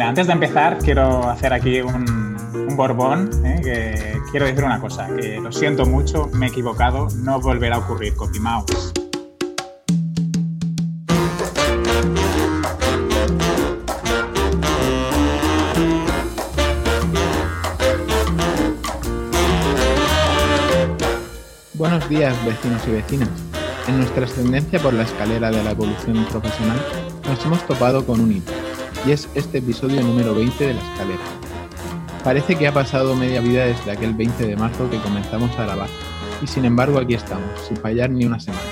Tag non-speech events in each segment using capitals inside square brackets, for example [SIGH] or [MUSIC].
Antes de empezar, quiero hacer aquí un, borbón, ¿eh? que quiero decir una cosa, que lo siento mucho, me he equivocado, no volverá a ocurrir, CopyMouse. Buenos días, vecinos y vecinas. En nuestra ascendencia por la escalera de la evolución profesional, nos hemos topado con un hito, y es este episodio número 20 de la escalera. Parece que ha pasado media vida desde aquel 20 de marzo que comenzamos a grabar, y sin embargo aquí estamos, sin fallar ni una semana.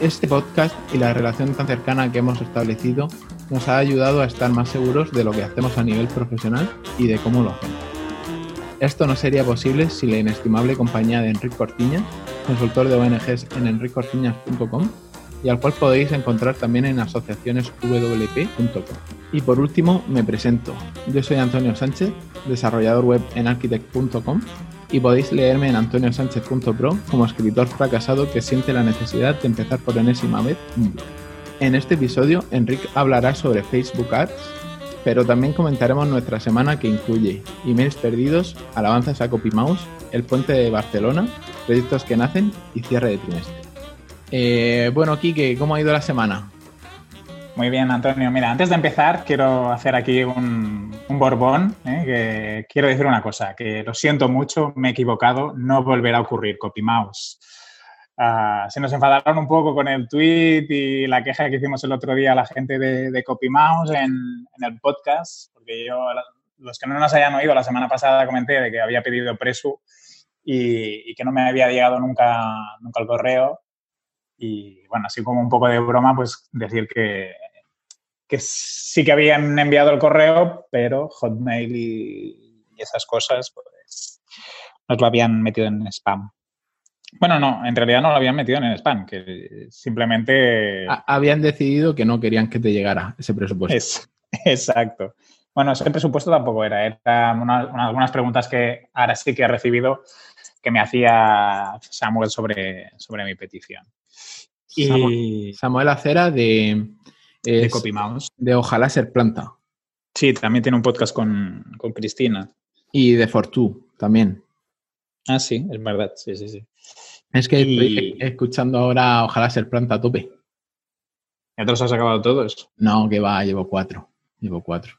Este podcast y la relación tan cercana que hemos establecido nos ha ayudado a estar más seguros de lo que hacemos a nivel profesional y de cómo lo hacemos. Esto no sería posible sin la inestimable compañía de Enrique Cortiña, consultor de ONGs en enricortiñas.com y al cual podéis encontrar también en asociacioneswp.com. Y por último, me presento. Yo soy Antonio Sánchez, desarrollador web en architect.com y podéis leerme en antoniosánchez.pro como escritor fracasado que siente la necesidad de empezar por enésima vez un blog. En este episodio, Enrique hablará sobre Facebook Ads, pero también comentaremos nuestra semana que incluye emails perdidos, alabanzas a CopyMouse, el puente de Barcelona, proyectos que nacen y cierre de trimestre. Eh, bueno, Kike, ¿cómo ha ido la semana? Muy bien, Antonio. Mira, antes de empezar, quiero hacer aquí un, borbón, ¿eh? que quiero decir una cosa, que lo siento mucho, me he equivocado, no volverá a ocurrir, CopyMouse. Uh, se nos enfadaron un poco con el tweet y la queja que hicimos el otro día a la gente de, de CopyMouse en, en, el podcast, porque yo, los que no nos hayan oído, la semana pasada comenté de que había pedido presu y, y que no me había llegado nunca, nunca el correo. Y bueno, así como un poco de broma, pues decir que, que sí que habían enviado el correo, pero Hotmail y, y esas cosas, pues nos lo habían metido en spam. Bueno, no, en realidad no lo habían metido en el spam, que simplemente... Habían decidido que no querían que te llegara ese presupuesto. Es, [LAUGHS] exacto. Bueno, ese presupuesto tampoco era, eran una, una, algunas preguntas que ahora sí que he recibido que me hacía Samuel sobre, sobre mi petición. Y... Samuel Acera de... Es, de CopyMouse. De Ojalá Ser Planta. Sí, también tiene un podcast con, con Cristina. Y de Fortú también. Ah, sí, es verdad, sí, sí, sí. Es que y... estoy escuchando ahora Ojalá ser planta a tope. ¿Ya te los has acabado todos? No, que va, llevo cuatro. Llevo cuatro.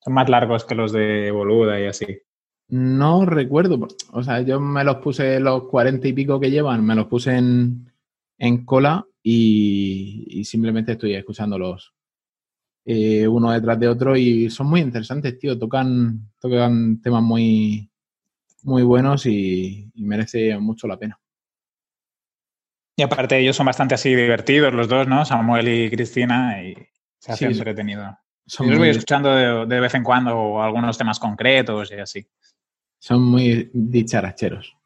Son más largos que los de Boluda y así. No recuerdo. O sea, yo me los puse los cuarenta y pico que llevan, me los puse en, en cola y, y, simplemente estoy escuchándolos eh, uno detrás de otro y son muy interesantes, tío. Tocan, tocan temas muy, muy buenos y, y, merece mucho la pena. Y aparte ellos son bastante así divertidos los dos, ¿no? Samuel y Cristina y se hace sí, entretenido. Son Yo los voy escuchando de, de, vez en cuando algunos temas concretos y así. Son muy dicharacheros.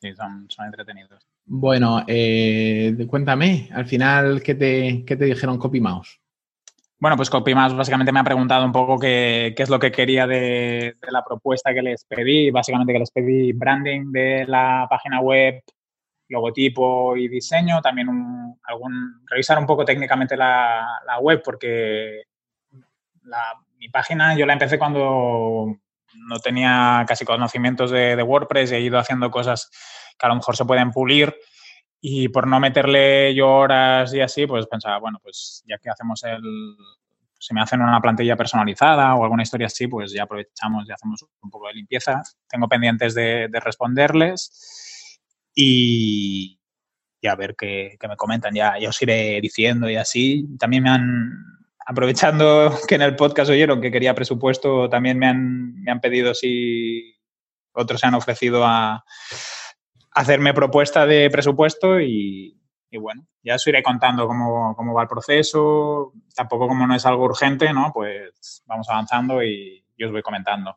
Sí, son, son entretenidos. Bueno, eh, cuéntame, al final, ¿qué te, qué te dijeron CopyMouse? Bueno, pues CopyMouse básicamente me ha preguntado un poco qué, qué es lo que quería de, la propuesta que les pedí. Básicamente que les pedí branding de la página web, logotipo y diseño. También un, algún, revisar un poco técnicamente la, la web porque la, mi página yo la empecé cuando no tenía casi conocimientos de WordPress y he ido haciendo cosas que a lo mejor se pueden pulir y por no meterle yo horas y así, pues pensaba, bueno, pues ya que hacemos el, si me hacen una plantilla personalizada o alguna historia así, pues ya aprovechamos y hacemos un poco de limpieza. Tengo pendientes de, de responderles y, y, a ver qué, qué me comentan. Ya, ya, os iré diciendo y así. También me han, aprovechando [LAUGHS] que en el podcast oyeron que quería presupuesto, también me han, me han pedido si otros se han ofrecido a hacerme propuesta de presupuesto y, y, bueno, ya os iré contando cómo, cómo, va el proceso. Tampoco como no es algo urgente, ¿no? Pues vamos avanzando y, y os voy comentando.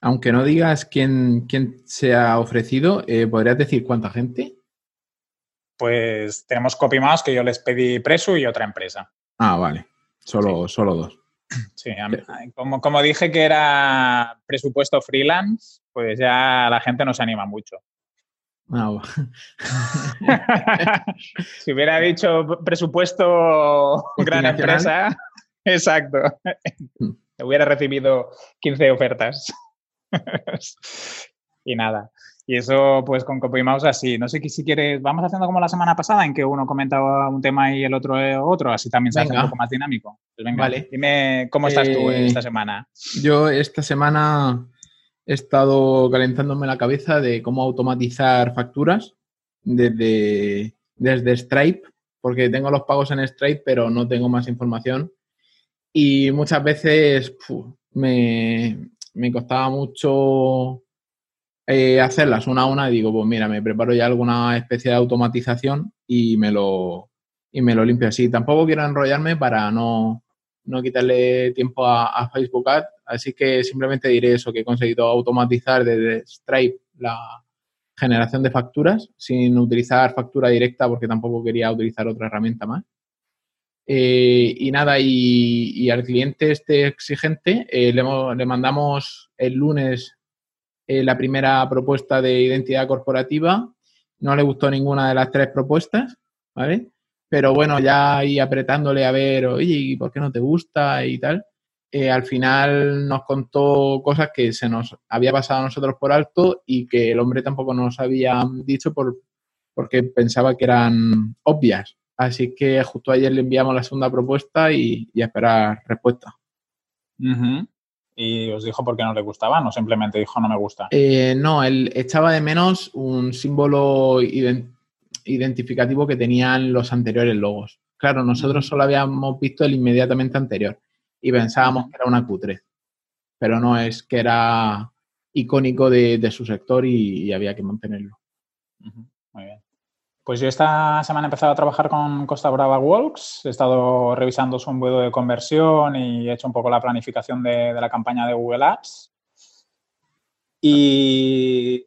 Aunque no digas quién, quién se ha ofrecido, eh, ¿podrías decir cuánta gente? Pues tenemos CopyMouse que yo les pedí preso y otra empresa. Ah, vale. Solo, sí. solo dos. [CLEARS THROAT] Sí, como, como dije que era presupuesto freelance, pues ya la gente no se anima mucho. No. [LAUGHS] si hubiera dicho presupuesto gran empresa, Exacto. Mm. Hubiera recibido 15 ofertas. y nada. Y eso, pues con Copymouse así. No sé si quieres, vamos haciendo como la semana pasada, en que uno comentaba un tema y el otro otro, así también se hace un poco más dinámico. Pues venga, vale. dime cómo estás tú eh, esta semana. Yo esta semana he estado calentándome la cabeza de cómo automatizar facturas desde, desde Stripe, porque tengo los pagos en Stripe, pero no tengo más información. Y muchas veces me, me costaba mucho eh, hacerlas una a una y digo, pues mira, me preparo ya alguna especie de automatización y me lo, y me lo limpio así. Tampoco quiero enrollarme para no, no quitarle tiempo a, Facebook Ads, así que simplemente diré eso, que he conseguido automatizar desde Stripe la generación de facturas sin utilizar factura directa porque tampoco quería utilizar otra herramienta más. Eh, y nada, y, al cliente este exigente eh, le, mandamos el lunes eh, la primera propuesta de identidad corporativa. No le gustó ninguna de las tres propuestas, ¿vale? Pero bueno, ya ahí apretándole a ver, oye, ¿por qué no te gusta? y tal. al final nos contó cosas que se nos había pasado a nosotros por alto y que el hombre tampoco nos había dicho por, porque pensaba que eran obvias. Así que justo ayer le enviamos la segunda propuesta y, a esperar respuesta. ¿Y os dijo por qué no le gustaba? ¿No simplemente dijo no me gusta? Eh, no, él echaba de menos un símbolo identificativo que tenían los anteriores logos. Claro, nosotros solo habíamos visto el inmediatamente anterior y pensábamos que era una cutre, pero no es que era icónico de, su sector y, había que mantenerlo. Muy bien. Pues yo esta semana he empezado a trabajar con Costa Brava Walks. He estado revisando su embudo de conversión y he hecho un poco la planificación de, la campaña de Google Ads. Y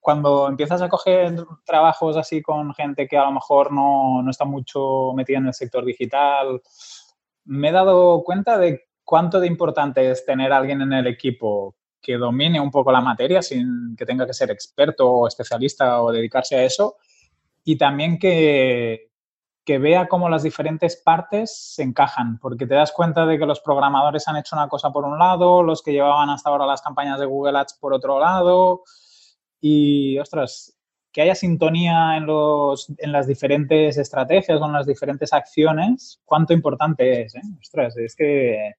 cuando empiezas a coger trabajos así con gente que a lo mejor no, no está mucho metida en el sector digital, me he dado cuenta de cuánto de importante es tener a alguien en el equipo que domine un poco la materia sin que tenga que ser experto o especialista o dedicarse a eso y también que, que vea cómo las diferentes partes se encajan, porque te das cuenta de que los programadores han hecho una cosa por un lado, los que llevaban hasta ahora las campañas de Google Ads por otro lado, y, ostras, que haya sintonía en, los, en las diferentes estrategias, con las diferentes acciones, cuánto importante es, ¿eh? Ostras, es que,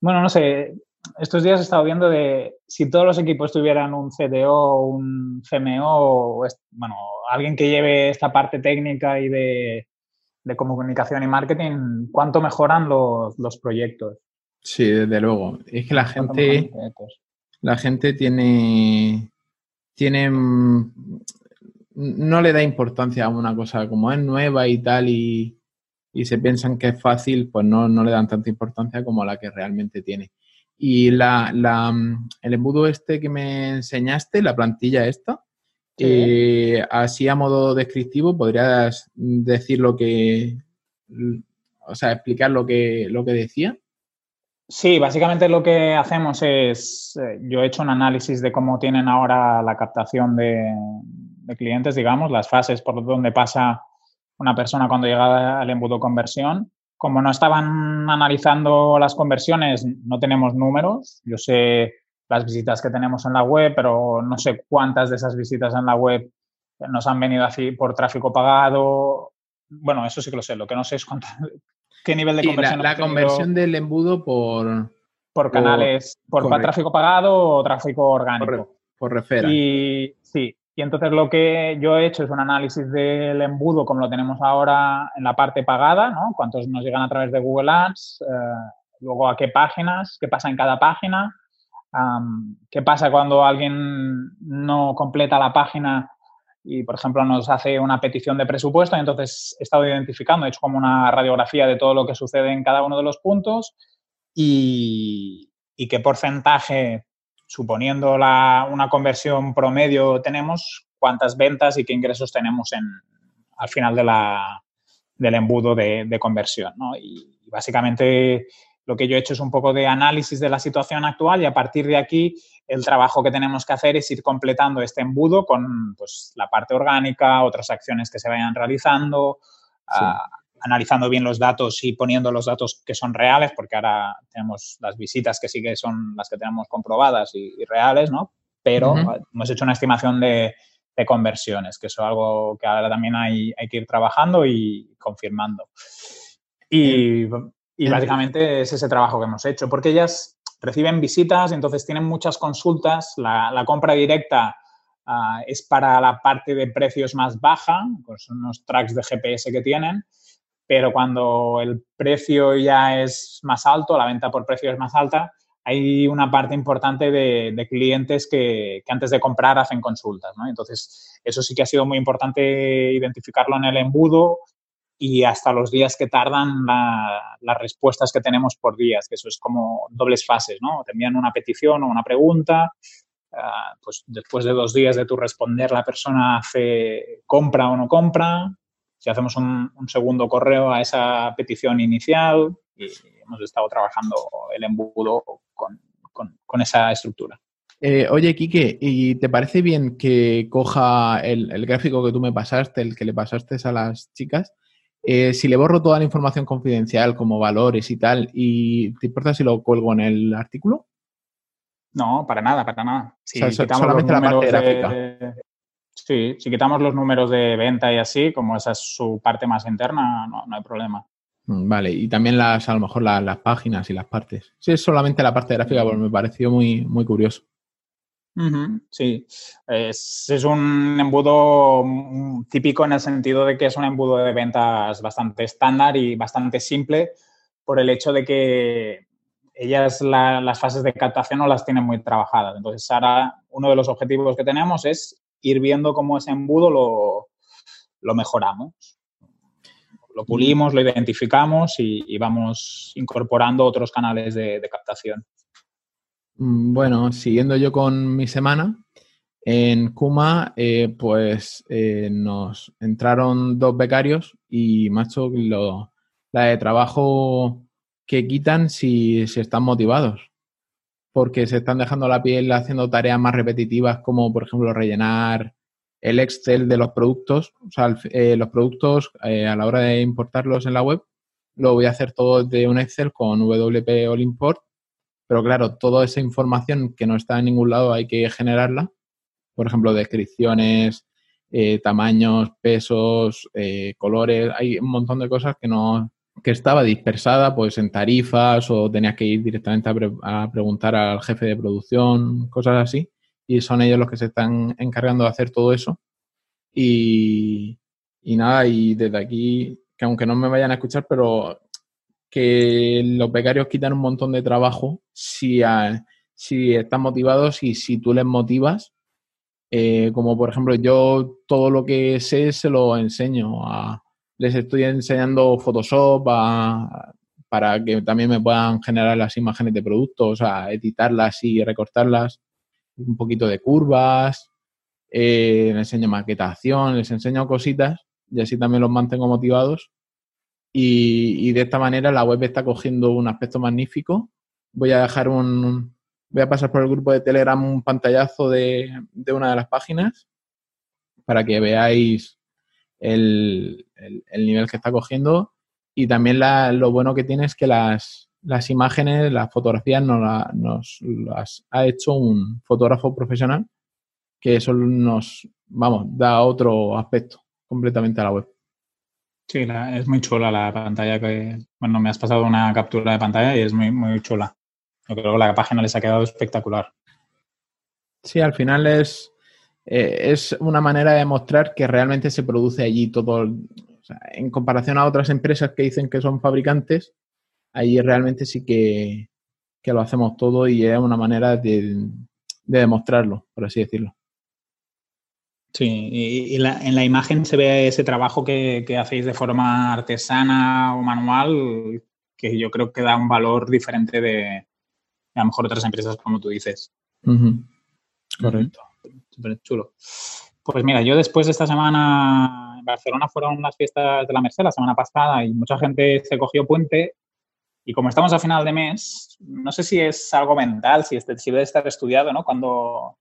bueno, no sé, estos días he estado viendo de si todos los equipos tuvieran un CDO, un CMO, bueno, alguien que lleve esta parte técnica y de, comunicación y marketing, ¿cuánto mejoran los, proyectos? Sí, desde luego. Es que la gente, la gente tiene, tiene, no le da importancia a una cosa como es nueva y tal y, se piensan que es fácil, pues no, no le dan tanta importancia como la que realmente tiene. Y la, la, el embudo este que me enseñaste, la plantilla esta, eh, así a modo descriptivo, ¿podrías decir lo que, o sea, explicar lo que, lo que decía? Sí, básicamente lo que hacemos es, eh, yo he hecho un análisis de cómo tienen ahora la captación de, clientes, digamos, las fases por donde pasa una persona cuando llega al embudo conversión como no estaban analizando las conversiones, no tenemos números. Yo sé las visitas que tenemos en la web, pero no sé cuántas de esas visitas en la web nos han venido así por tráfico pagado. Bueno, eso sí que lo sé. Lo que no sé es cuánto, qué nivel de conversión. La, la conversión del embudo por... Por canales, por, tráfico pagado o tráfico orgánico. Por, por Y sí, y entonces lo que yo he hecho es un análisis del embudo como lo tenemos ahora en la parte pagada, ¿no? Cuántos nos llegan a través de Google Ads, eh, luego a qué páginas, qué pasa en cada página, qué pasa cuando alguien no completa la página y, por ejemplo, nos hace una petición de presupuesto. Y entonces he estado identificando, he hecho como una radiografía de todo lo que sucede en cada uno de los puntos y, qué porcentaje suponiendo una conversión promedio tenemos, cuántas ventas y qué ingresos tenemos en, al final de la, del embudo de, conversión. Y, básicamente lo que yo he hecho es un poco de análisis de la situación actual y a partir de aquí el trabajo que tenemos que hacer es ir completando este embudo con pues, la parte orgánica, otras acciones que se vayan realizando. Ah, analizando bien los datos y poniendo los datos que son reales, porque ahora tenemos las visitas que sí que son las que tenemos comprobadas y, reales, ¿no? Pero hemos hecho una estimación de, conversiones, que eso es algo que ahora también hay, hay que ir trabajando y confirmando. Y, básicamente es ese trabajo que hemos hecho, porque ellas reciben visitas, entonces tienen muchas consultas, la, compra directa ah, es para la parte de precios más baja, pues unos tracks de GPS que tienen, pero cuando el precio ya es más alto, la venta por precio es más alta, hay una parte importante de, clientes que, antes de comprar hacen consultas. Entonces, eso sí que ha sido muy importante identificarlo en el embudo y hasta los días que tardan las respuestas que tenemos por días, que eso es como dobles fases, ¿no? Te una petición o una pregunta, ah, pues después de dos días de tu responder, la persona hace compra o no compra, si hacemos un, segundo correo a esa petición inicial y hemos estado trabajando el embudo con, esa estructura. Eh, oye, Quique, ¿y te parece bien que coja el, gráfico que tú me pasaste, el que le pasaste a las chicas? Eh, si le borro toda la información confidencial como valores y tal, ¿y te importa si lo cuelgo en el artículo? No, para nada, para nada. Si solamente la parte gráfica. Sí, si quitamos los números de venta y así, como esa es su parte más interna, no, hay problema. Mm, vale, y también las, a lo mejor las, páginas y las partes. Si es solamente la parte gráfica, pues me pareció muy, muy curioso. Sí, es, un embudo típico en el sentido de que es un embudo de ventas bastante estándar y bastante simple por el hecho de que ellas las fases de captación no las tienen muy trabajadas. Entonces, ahora uno de los objetivos que tenemos es ir viendo cómo ese embudo lo, mejoramos. Lo pulimos, lo identificamos y, vamos incorporando otros canales de, captación. Mm, bueno, siguiendo yo con mi semana, en Kuma, eh, pues eh, nos entraron dos becarios y, macho, lo, la de trabajo que quitan si, si están motivados porque se están dejando la piel haciendo tareas más repetitivas como, por ejemplo, rellenar el Excel de los productos. O sea, eh, los productos a la hora de importarlos en la web, lo voy a hacer todo de un Excel con WP All Import. Pero claro, toda esa información que no está en ningún lado hay que generarla. Por ejemplo, descripciones, eh, tamaños, pesos, colores. Hay un montón de cosas que no, que estaba dispersada pues en tarifas o tenías que ir directamente a, preguntar al jefe de producción, cosas así. Y son ellos los que se están encargando de hacer todo eso. Y, nada, y desde aquí, que aunque no me vayan a escuchar, pero que los becarios quitan un montón de trabajo si, si están motivados y si tú les motivas. Eh, como por ejemplo, yo todo lo que sé se lo enseño a, les estoy enseñando Photoshop para que también me puedan generar las imágenes de productos, a editarlas y recortarlas, un poquito de curvas, eh, les enseño maquetación, les enseño cositas y así también los mantengo motivados. Y, de esta manera la web está cogiendo un aspecto magnífico. Voy a dejar un, voy a pasar por el grupo de Telegram un pantallazo de, de una de las páginas para que veáis el, nivel que está cogiendo y también lo bueno que tiene es que las, las imágenes, las fotografías nos, nos, las ha hecho un fotógrafo profesional que eso nos, vamos, da otro aspecto completamente a la web. Sí, es muy chula la pantalla que, bueno, me has pasado una captura de pantalla y es muy, muy chula. Yo creo que la página les ha quedado espectacular. Sí, al final es, eh, es una manera de mostrar que realmente se produce allí todo. en comparación a otras empresas que dicen que son fabricantes, allí realmente sí que, lo hacemos todo y es una manera de, demostrarlo, por así decirlo. Sí, y, en la imagen se ve ese trabajo que, hacéis de forma artesana o manual, que yo creo que da un valor diferente de, a lo mejor otras empresas, como tú dices. Correcto súper chulo. Pues mira, yo después de esta semana en Barcelona fueron las fiestas de la Merced la semana pasada y mucha gente se cogió puente y como estamos a final de mes, no sé si es algo mental, si, este, si debe estar estudiado, ¿no? Cuando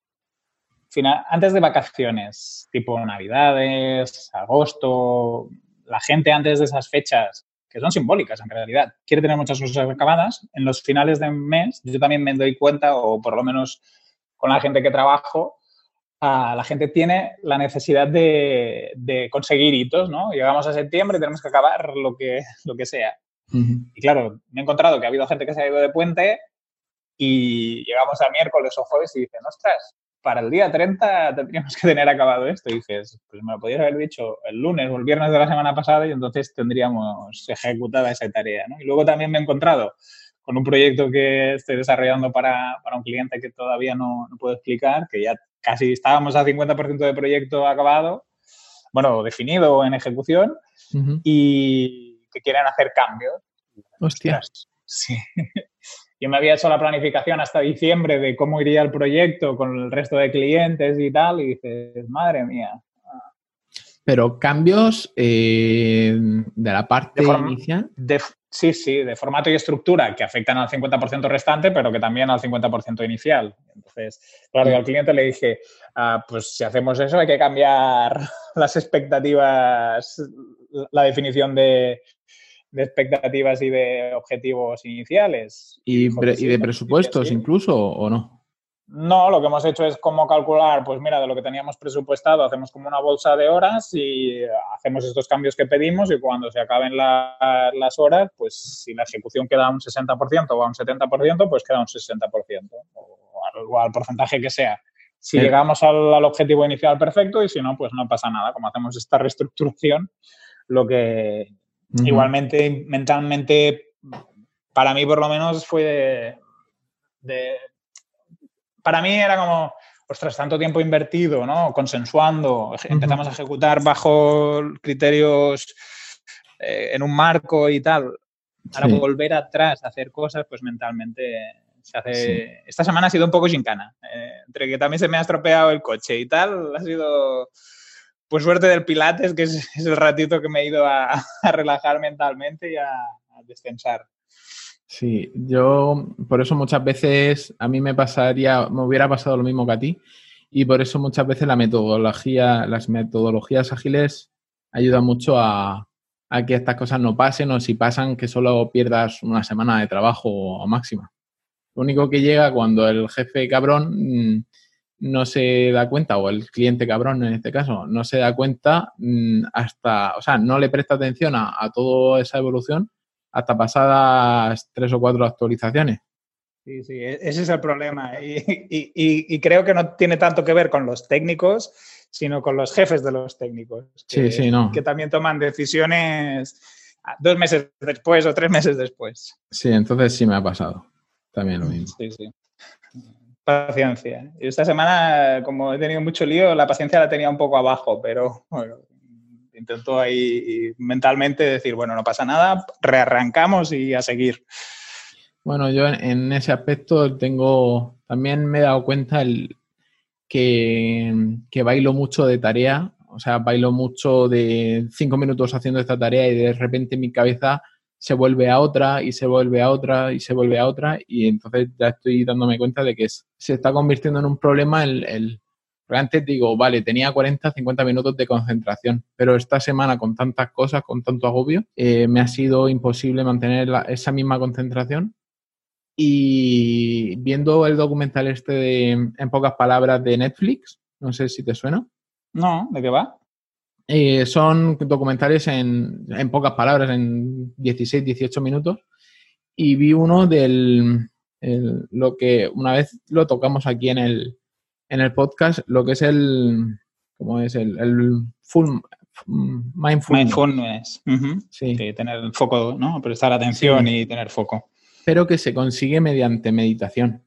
final, antes de vacaciones, tipo Navidades, agosto, la gente antes de esas fechas, que son simbólicas en realidad, quiere tener muchas cosas acabadas, en los finales de mes yo también me doy cuenta, o por lo menos con la gente que trabajo, la gente tiene la necesidad de, conseguir hitos, ¿no? Llegamos a septiembre y tenemos que acabar lo que, lo que sea. Y claro, me he encontrado que ha habido gente que se ha ido de puente y llegamos a miércoles o jueves y dicen, ostras, para el día 30 tendríamos que tener acabado esto. Y dices, pues me lo podrías haber dicho el lunes o el viernes de la semana pasada y entonces tendríamos ejecutada esa tarea. ¿no? Y luego también me he encontrado con un proyecto que estoy desarrollando para, para un cliente que todavía no, no, puedo explicar, que ya casi estábamos a 50% de proyecto acabado, bueno, definido en ejecución, y que quieren hacer cambios. Hostia. Sí. Yo me había hecho la planificación hasta diciembre de cómo iría el proyecto con el resto de clientes y tal, y dices, madre mía. Pero cambios eh, de la parte inicial. sí, sí, de formato y estructura que afectan al 50% restante, pero que también al 50% inicial. Entonces, claro, yo al cliente le dije, ah, pues si hacemos eso hay que cambiar [LAUGHS] las expectativas, la definición de, de expectativas y de objetivos iniciales. ¿Y, de presupuestos incluso o no? No, lo que hemos hecho es cómo calcular, pues mira, de lo que teníamos presupuestado, hacemos como una bolsa de horas y hacemos estos cambios que pedimos y cuando se acaben las horas, pues si la ejecución queda a un 60% o a un 70%, pues queda a un 60% o al, porcentaje que sea. Si llegamos al, al, objetivo inicial perfecto y si no, pues no pasa nada. Como hacemos esta reestructuración, lo que, Igualmente, mentalmente, para mí por lo menos fue de, Para mí era como, ostras, tanto tiempo invertido, ¿no? Consensuando, empezamos a ejecutar bajo criterios eh, en un marco y tal. Para volver atrás a hacer cosas, pues mentalmente se hace... Esta semana ha sido un poco gincana. Eh, entre que también se me ha estropeado el coche y tal, ha sido pues suerte del Pilates, que [LAUGHS] es, el ratito que me he ido a, relajar mentalmente y a, descensar. Sí, yo por eso muchas veces a mí me pasaría, me hubiera pasado lo mismo que a ti y por eso muchas veces la metodología, las metodologías ágiles ayudan mucho a, a que estas cosas no pasen o si pasan que solo pierdas una semana de trabajo a máxima. Lo único que llega cuando el jefe cabrón mm, no se da cuenta, o el cliente cabrón en este caso, no se da cuenta mm, hasta, o sea, no le presta atención a, toda esa evolución hasta pasadas tres o cuatro actualizaciones. Sí, sí, e-, ese es el problema. Y, creo que no tiene tanto que ver con los técnicos, sino con los jefes de los técnicos. Que, sí, sí, no. Que también toman decisiones dos meses después o tres meses después. Sí, entonces sí me ha pasado. También lo mismo. Sí, sí paciencia. Esta semana, como he tenido mucho lío, la paciencia la tenía un poco abajo, pero intento ahí mentalmente decir, bueno, no pasa nada, rearrancamos y a seguir. Bueno, yo en ese aspecto tengo, también me he dado cuenta el, que, que bailo mucho de tarea, o sea, bailo mucho de cinco minutos haciendo esta tarea y de repente mi cabeza se vuelve a otra y se vuelve a otra y se vuelve a otra y entonces ya estoy dándome cuenta de que se está convirtiendo en un problema el, antes digo, vale, tenía 40, 50 minutos de concentración, pero esta semana con tantas cosas, con tanto agobio, eh, me ha sido imposible mantener esa misma concentración. Y viendo el documental este de, en pocas palabras, de Netflix, no sé si te suena. No, ¿de qué va? Eh, son documentales en, en, pocas palabras, en 16, 18 minutos. Y vi uno del, lo que una vez lo tocamos aquí en el, en el podcast, lo que es el, ¿cómo es? El, el full mindfulness. sí. tener foco, ¿no? Prestar atención y tener foco. Pero que se consigue mediante meditación.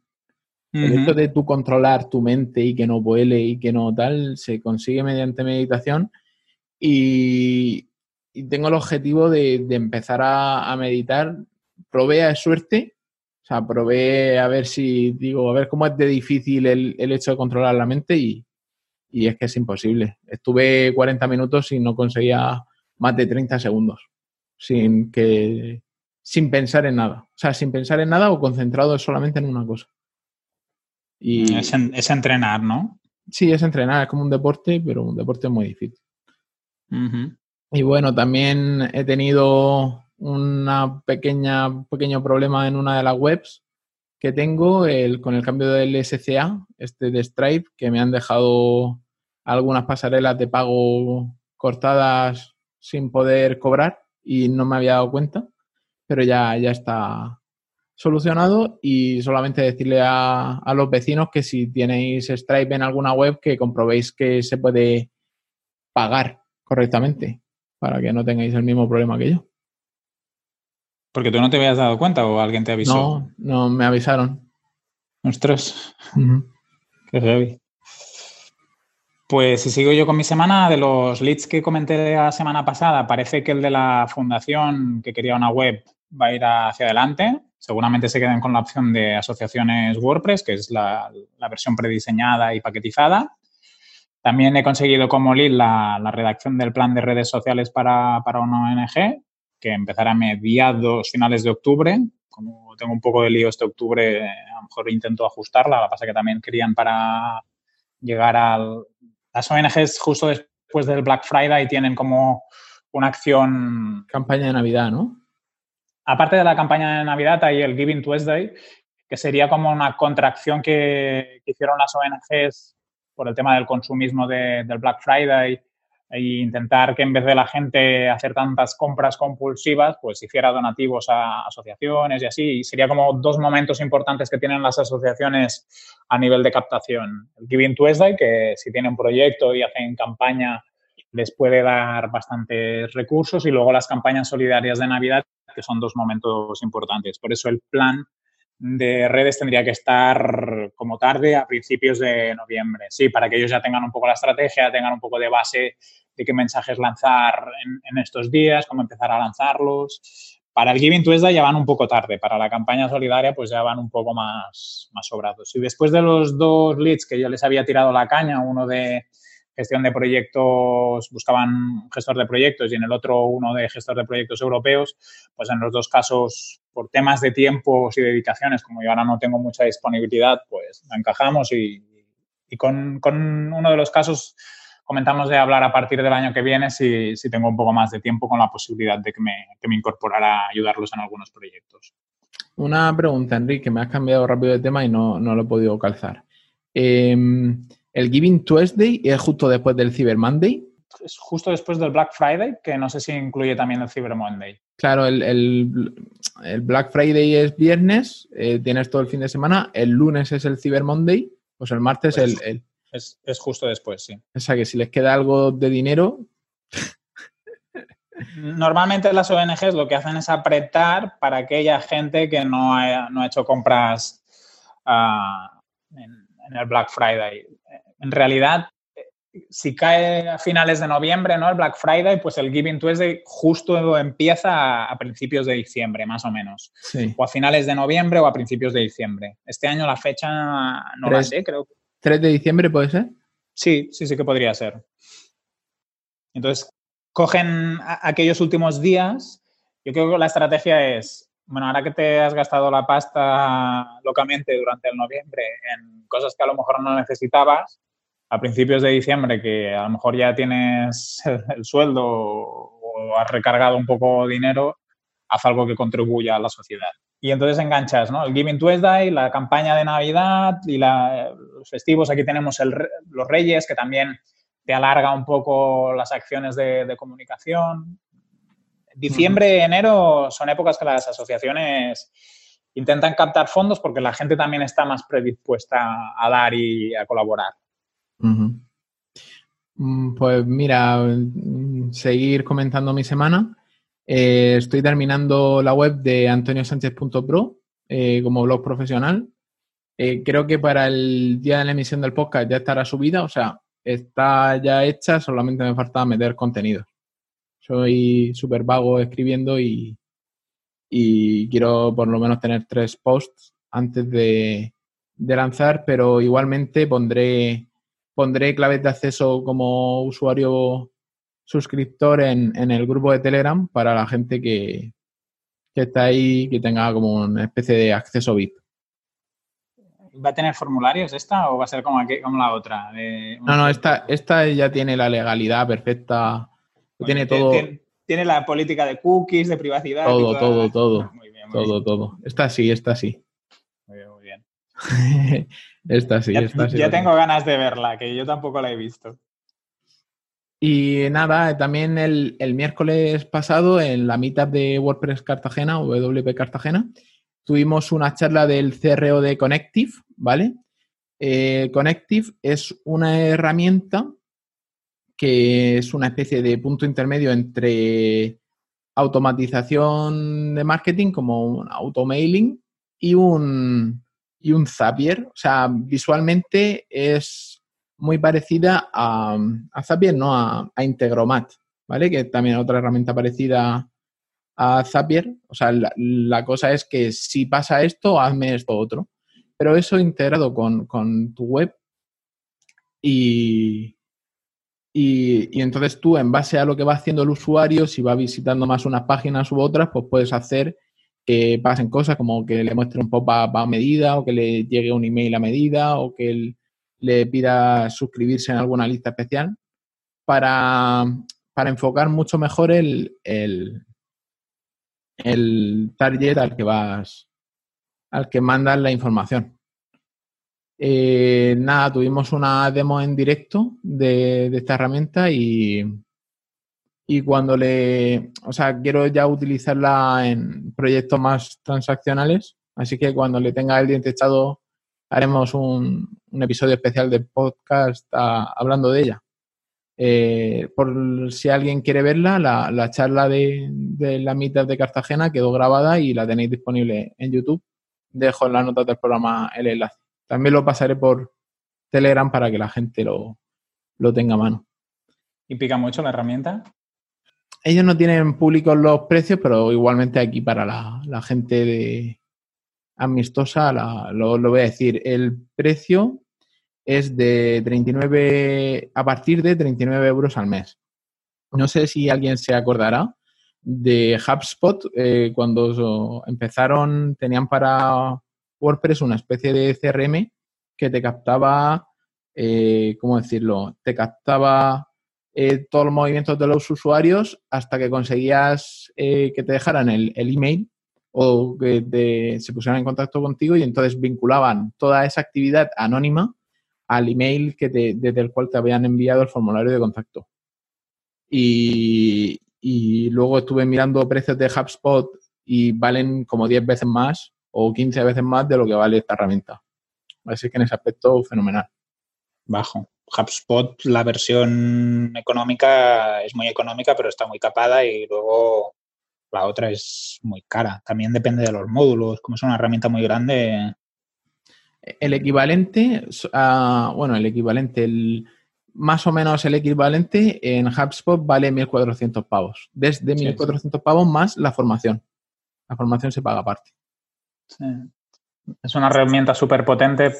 El hecho de tú controlar tu mente y que no vuele y que no tal, se consigue mediante meditación y, tengo el objetivo de, empezar a, meditar. Probé a suerte, o sea, probé a ver si, digo, a ver cómo es de difícil el, hecho de controlar la mente y, es que es imposible. Estuve 40 minutos y no conseguía más de 30 segundos sin que sin pensar en nada. O sea, sin pensar en nada o concentrado solamente en una cosa. Y, es, entrenar, ¿no? Sí, es entrenar, es como un deporte, pero un deporte muy difícil. Y bueno, también he tenido una pequeña, pequeño problema en una de las webs que tengo el, con el cambio del SCA, este de Stripe, que me han dejado algunas pasarelas de pago cortadas sin poder cobrar y no me había dado cuenta, pero ya, ya está solucionado. Y solamente decirle a, a los vecinos que si tenéis Stripe en alguna web que comprobéis que se puede pagar correctamente para que no tengáis el mismo problema que yo. Porque tú no te habías dado cuenta o alguien te avisó. No, no me avisaron. Ostras. Qué heavy. Pues si sigo yo con mi semana, de los leads que comenté la semana pasada, parece que el de la fundación que quería una web va a ir hacia adelante. Seguramente se queden con la opción de asociaciones WordPress, que es la, versión prediseñada y paquetizada. También he conseguido como lead la, redacción del plan de redes sociales para, para una ONG, que empezará a mediados, finales de octubre. Como tengo un poco de lío este octubre, a lo mejor intento ajustarla. Lo que pasa que también querían para llegar al... Las ONGs justo después del Black Friday tienen como una acción... Campaña de Navidad, ¿no? Aparte de la campaña de Navidad hay el Giving Tuesday, que sería como una contracción que, hicieron las ONGs por el tema del consumismo del Black Friday e intentar que en vez de la gente hacer tantas compras compulsivas, pues hiciera donativos a asociaciones y así. Y sería como dos momentos importantes que tienen las asociaciones a nivel de captación. El Giving Tuesday, que si tienen proyecto y hacen campaña les puede dar bastantes recursos y luego las campañas solidarias de Navidad, que son dos momentos importantes. Por eso el plan de redes tendría que estar como tarde a principios de noviembre. Sí, para que ellos ya tengan un poco la estrategia, tengan un poco de base de qué mensajes lanzar en, estos días, cómo empezar a lanzarlos. Para el Giving Tuesday ya van un poco tarde, para la campaña solidaria pues ya van un poco más, más sobrados. Y después de los dos leads que yo les había tirado la caña, uno de gestión de proyectos, buscaban gestor de proyectos y en el otro uno de gestor de proyectos europeos, pues en los dos casos, por temas de tiempos y dedicaciones, como yo ahora no tengo mucha disponibilidad, pues encajamos y, con, uno de los casos comentamos de hablar a partir del año que viene si, si tengo un poco más de tiempo con la posibilidad de que me, que me incorporara a ayudarlos en algunos proyectos. Una pregunta, Enrique, me has cambiado rápido de tema y no, no lo he podido calzar. Eh, el Giving Tuesday es justo después del Cyber Monday. Es justo después del Black Friday, que no sé si incluye también el Cyber Monday. Claro, el, Black Friday es viernes, eh, tienes todo el fin de semana, el lunes es el Cyber Monday, pues el martes pues el, Es, es, justo después, sí. O sea que si les queda algo de dinero... [LAUGHS] Normalmente las ONGs lo que hacen es apretar para aquella gente que no ha, no ha hecho compras uh, en, en el Black Friday. En realidad, si cae a finales de noviembre, ¿no? El Black Friday, pues el Giving Tuesday justo empieza a principios de diciembre, más o menos. O a finales de noviembre o a principios de diciembre. Este año la fecha no la sé, creo. ¿3 de diciembre puede ser? Sí, sí, sí que podría ser. Entonces, cogen aquellos últimos días. Yo creo que la estrategia es bueno, ahora que te has gastado la pasta locamente durante el noviembre en cosas que a lo mejor no necesitabas, a principios de diciembre que a lo mejor ya tienes el, sueldo o has recargado un poco dinero, haz algo que contribuya a la sociedad. Y entonces enganchas, ¿no? El Giving Tuesday, la campaña de Navidad y los festivos. Aquí tenemos los Reyes, que también te alarga un poco las acciones de, de comunicación. Diciembre, enero son épocas que las asociaciones intentan captar fondos porque la gente también está más predispuesta a dar y a colaborar. Mm, pues mira, mm, seguir comentando mi semana. Eh, estoy terminando la web de antoniosánchez.pro eh, como blog profesional. Eh, creo que para el día de la emisión del podcast ya estará subida, o sea, está ya hecha, solamente me falta meter contenido. Soy súper vago escribiendo y, y, quiero por lo menos tener tres posts antes de, lanzar, pero igualmente pondré, pondré claves de acceso como usuario suscriptor en, el grupo de Telegram para la gente que, que está ahí, que tenga como una especie de acceso VIP. ¿Va a tener formularios esta o va a ser como, como la otra? no, no, esta, esta ya tiene la legalidad perfecta tiene todo. Tiene, la política de cookies, de privacidad. Todo, todo, todo. Muy bien, todo, todo. Está así, está así. Muy bien, muy bien. [LAUGHS] está así, ya, está así. Ya tengo ganas de verla, que yo tampoco la he visto. Y nada, también el, miércoles pasado en la meetup de WordPress Cartagena, WP Cartagena, tuvimos una charla del CRO de Connective, ¿vale? Eh, Connective es una herramienta que es una especie de punto intermedio entre automatización de marketing como un automailing y un, y un Zapier. O sea, visualmente es muy parecida a, a Zapier, no a, Integromat, ¿vale? Que también es otra herramienta parecida a Zapier. O sea, la, cosa es que si pasa esto, hazme esto otro. Pero eso integrado con, tu web y, y, entonces tú, en base a lo que va haciendo el usuario, si va visitando más unas páginas u otras, pues puedes hacer que pasen cosas como que le muestre un pop-up a medida o que le llegue un email a medida o que el, le pida suscribirse en alguna lista especial para, enfocar mucho mejor el, el, target al que vas, al que mandas la información. Eh, nada, tuvimos una demo en directo de, esta herramienta y, y cuando le, o sea, quiero ya utilizarla en proyectos más transaccionales, así que cuando le tenga el diente echado haremos un, episodio especial de podcast hablando de ella. Eh, por si alguien quiere verla, la, charla de, la mitad de Cartagena quedó grabada y la tenéis disponible en YouTube. Dejo en las notas del programa el enlace. También lo pasaré por Telegram para que la gente lo, tenga a mano. ¿Y pica mucho la herramienta? Ellos no tienen públicos los precios, pero igualmente aquí para la gente de, amistosa, lo, voy a decir, el precio es de 39, a partir de 39 euros al mes. No sé si alguien se acordará de HubSpot, eh, cuando empezaron, tenían para WordPress una especie de CRM que te captaba, eh, ¿cómo decirlo? Te captaba eh, todos los movimientos de los usuarios hasta que conseguías que te dejaran el, email o que se pusieran en contacto contigo y entonces vinculaban toda esa actividad anónima al email que desde el cual te habían enviado el formulario de contacto. Y, luego estuve mirando precios de HubSpot y valen como 10 veces más o 15 veces más de lo que vale esta herramienta. Así que en ese aspecto, fenomenal. Bajo. HubSpot, la versión económica es muy económica, pero está muy capada y luego la otra es muy cara. También depende de los módulos, como es una herramienta muy grande. El equivalente, bueno, el equivalente, el, más o menos el equivalente en HubSpot vale 1.400 pavos. Desde 1.400 pavos más la formación. La formación se paga aparte. Es una herramienta súper potente,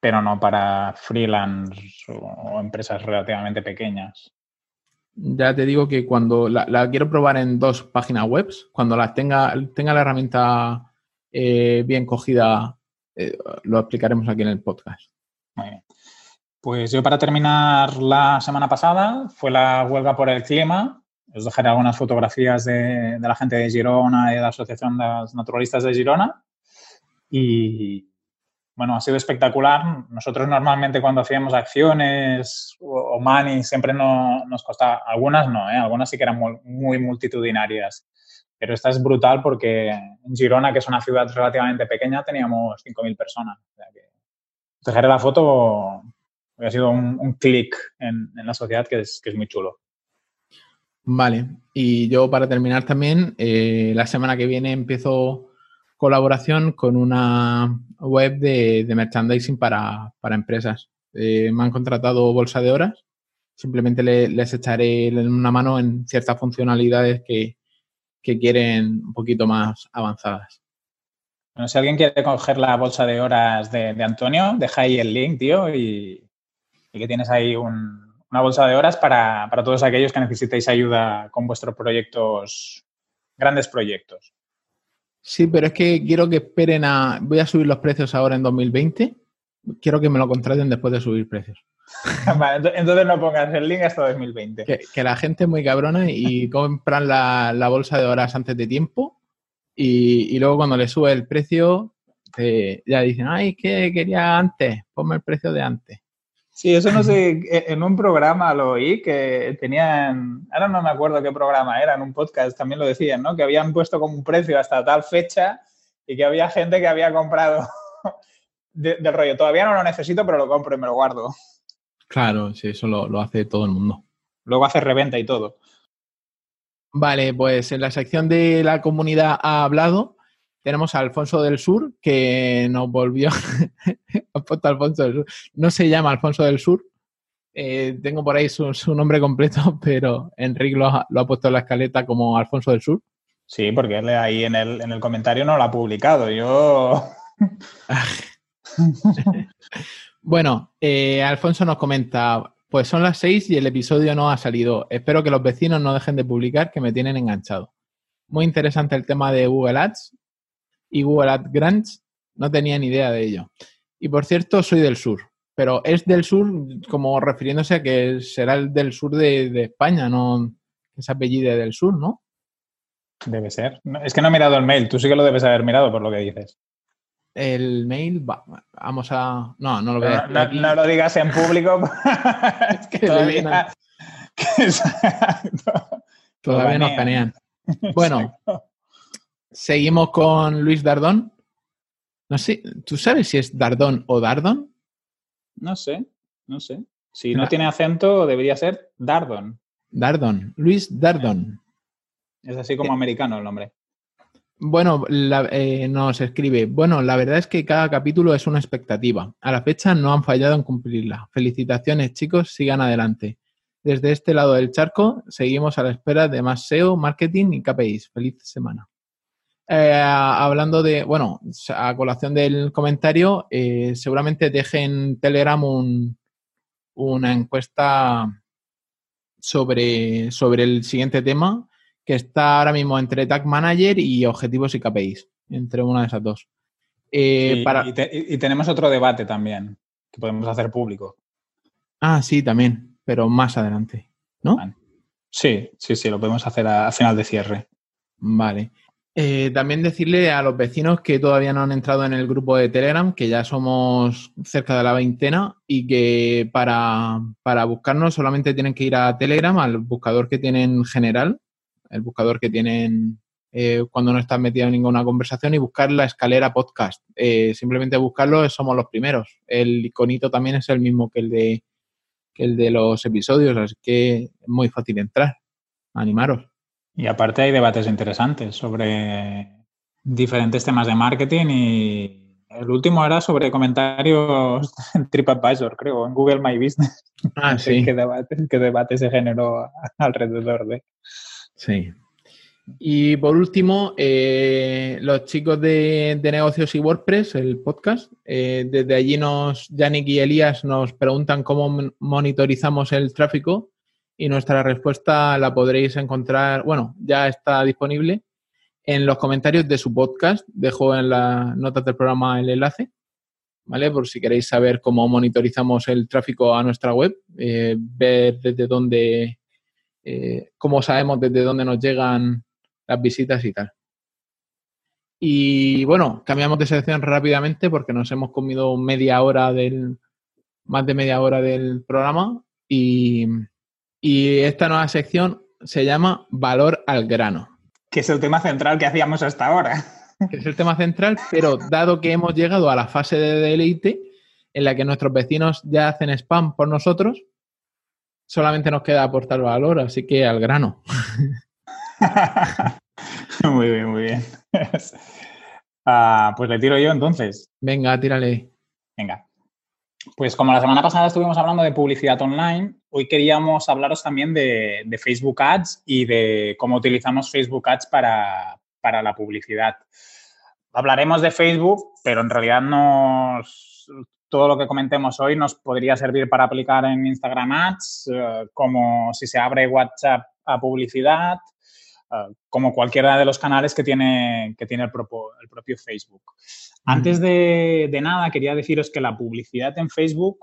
pero no para freelance o empresas relativamente pequeñas ya te digo que cuando la, quiero probar en dos páginas web, cuando la tenga, tenga la herramienta eh, bien cogida, eh, lo explicaremos aquí en el podcast. Muy bien. Pues yo para terminar la semana pasada fue la huelga por el clima. Os dejaré algunas fotografías de, de la gente de Girona y de la Asociación de Naturalistas de Girona. Y, bueno, ha sido espectacular. Nosotros normalmente cuando hacíamos acciones o, money siempre no, nos costaba, algunas no, ¿eh? algunas sí que eran muy, multitudinarias, pero esta es brutal porque en Girona, que es una ciudad relativamente pequeña, teníamos 5.000 personas. O la foto, ha sido un, clic en, la sociedad que es, que es muy chulo. Vale, y yo para terminar también, eh, la semana que viene empiezo colaboración con una web de, merchandising para, empresas. Eh, me han contratado bolsa de horas. Simplemente les echaré una mano en ciertas funcionalidades que, quieren un poquito más avanzadas. Bueno, si alguien quiere coger la bolsa de horas de, Antonio, deja ahí el link, tío, y, que tienes ahí una bolsa de horas para, para todos aquellos que necesitéis ayuda con vuestros proyectos, grandes proyectos. Sí, pero es que quiero que esperen a. Voy a subir los precios ahora en 2020. Quiero que me lo contraten después de subir precios. [LAUGHS] entonces no pongas el link hasta 2020. Que, la gente es muy cabrona y [LAUGHS] compran la, bolsa de horas antes de tiempo y, luego cuando le sube el precio eh, ya dicen, ay, que quería antes, ponme el precio de antes. Sí, eso no sé, en un programa lo oí que tenían, ahora no me acuerdo qué programa era, en un podcast también lo decían, ¿no? Que habían puesto como un precio hasta tal fecha y que había gente que había comprado [LAUGHS] del rollo, todavía no lo necesito, pero lo compro y me lo guardo. Claro, sí, eso lo, hace todo el mundo. Luego hace reventa y todo. Vale, pues en la sección de la comunidad ha hablado tenemos a Alfonso del Sur, que nos volvió. [LAUGHS] Alfonso del Sur. No se llama Alfonso del Sur. Eh, tengo por ahí su, nombre completo, [LAUGHS] pero Enrique lo ha, puesto en la escaleta como Alfonso del Sur. Sí, porque él ahí en el, en el comentario no lo ha publicado. Yo. [LAUGHS] bueno, eh, Alfonso nos comenta. Pues son las seis y el episodio no ha salido. Espero que los vecinos no dejen de publicar, que me tienen enganchado. Muy interesante el tema de Google Ads y Google AdGrants no tenía ni idea de ello. Y por cierto, soy del sur, pero es del sur como refiriéndose a que será el del sur de, España, no ese apellido del sur, ¿no? Debe ser. Es que no he mirado el mail, tú sí que lo debes haber mirado por lo que dices. El mail, vamos a... No, no lo veo. No, lo digas en público. [LAUGHS] es que todavía... [LAUGHS] todavía nos canean. Bueno, Seguimos con Luis Dardón. No sé, ¿tú sabes si es Dardón o Dardón? No sé, no sé. Si no tiene acento, debería ser Dardón. Dardón, Luis Dardón. Es así como eh, americano el nombre. Bueno, eh, nos escribe, bueno, la verdad es que cada capítulo es una expectativa. A la fecha no han fallado en cumplirla. Felicitaciones, chicos, sigan adelante. Desde este lado del charco seguimos a la espera de más SEO, marketing y KPIs. Feliz semana. Eh, hablando de, bueno, a colación del comentario, eh, seguramente deje en Telegram una encuesta sobre, sobre el siguiente tema, que está ahora mismo entre Tag Manager y objetivos y KPIs, entre una de esas dos. Eh, y, tenemos otro debate también, que podemos hacer público. Ah, sí, también, pero más adelante, ¿no? Sí, sí, sí, lo podemos hacer a final de cierre. Vale. Eh, también decirle a los vecinos que todavía no han entrado en el grupo de Telegram, que ya somos cerca de la veintena y que para, buscarnos solamente tienen que ir a Telegram, al buscador que tienen general, el buscador que tienen eh, cuando no están metidos en ninguna conversación y buscar la escalera podcast. Eh, simplemente buscarlo, somos los primeros. El iconito también es el mismo que el de, que el de los episodios, así que es muy fácil entrar. Animaros. Y aparte hay debates interesantes sobre diferentes temas de marketing y el último era sobre comentarios en TripAdvisor, creo, en Google My Business. Ah, [LAUGHS] sí. ¿Qué debate, qué debate se generó alrededor de? Sí. Y por último, eh, los chicos de, negocios y WordPress, el podcast, eh, desde allí nos, Yannick y Elías nos preguntan cómo monitorizamos el tráfico y nuestra respuesta la podréis encontrar, bueno, ya está disponible en los comentarios de su podcast. Dejo en las notas del programa el enlace, ¿vale? Por si queréis saber cómo monitorizamos el tráfico a nuestra web, eh, ver desde dónde, eh, cómo sabemos desde dónde nos llegan las visitas y tal. Y bueno, cambiamos de sección rápidamente porque nos hemos comido media hora del, más de media hora del programa y y esta nueva sección se llama Valor al grano. Que es el tema central que hacíamos hasta ahora. Que es el tema central, pero dado que hemos llegado a la fase de deleite en la que nuestros vecinos ya hacen spam por nosotros, solamente nos queda aportar valor, así que al grano. [LAUGHS] muy bien, muy bien. [LAUGHS] Ah, pues le tiro yo entonces. Venga, tírale. Venga. Pues como la semana pasada estuvimos hablando de publicidad online, hoy queríamos hablaros también de, Facebook Ads y de cómo utilizamos Facebook Ads para, la publicidad. Hablaremos de Facebook, pero en realidad todo lo que comentemos hoy nos podría servir para aplicar en Instagram Ads, eh, como si se abre WhatsApp a publicidad, eh, como cualquiera de los canales que tiene, que tiene el, el propio Facebook. Antes de, nada, quería deciros que la publicidad en Facebook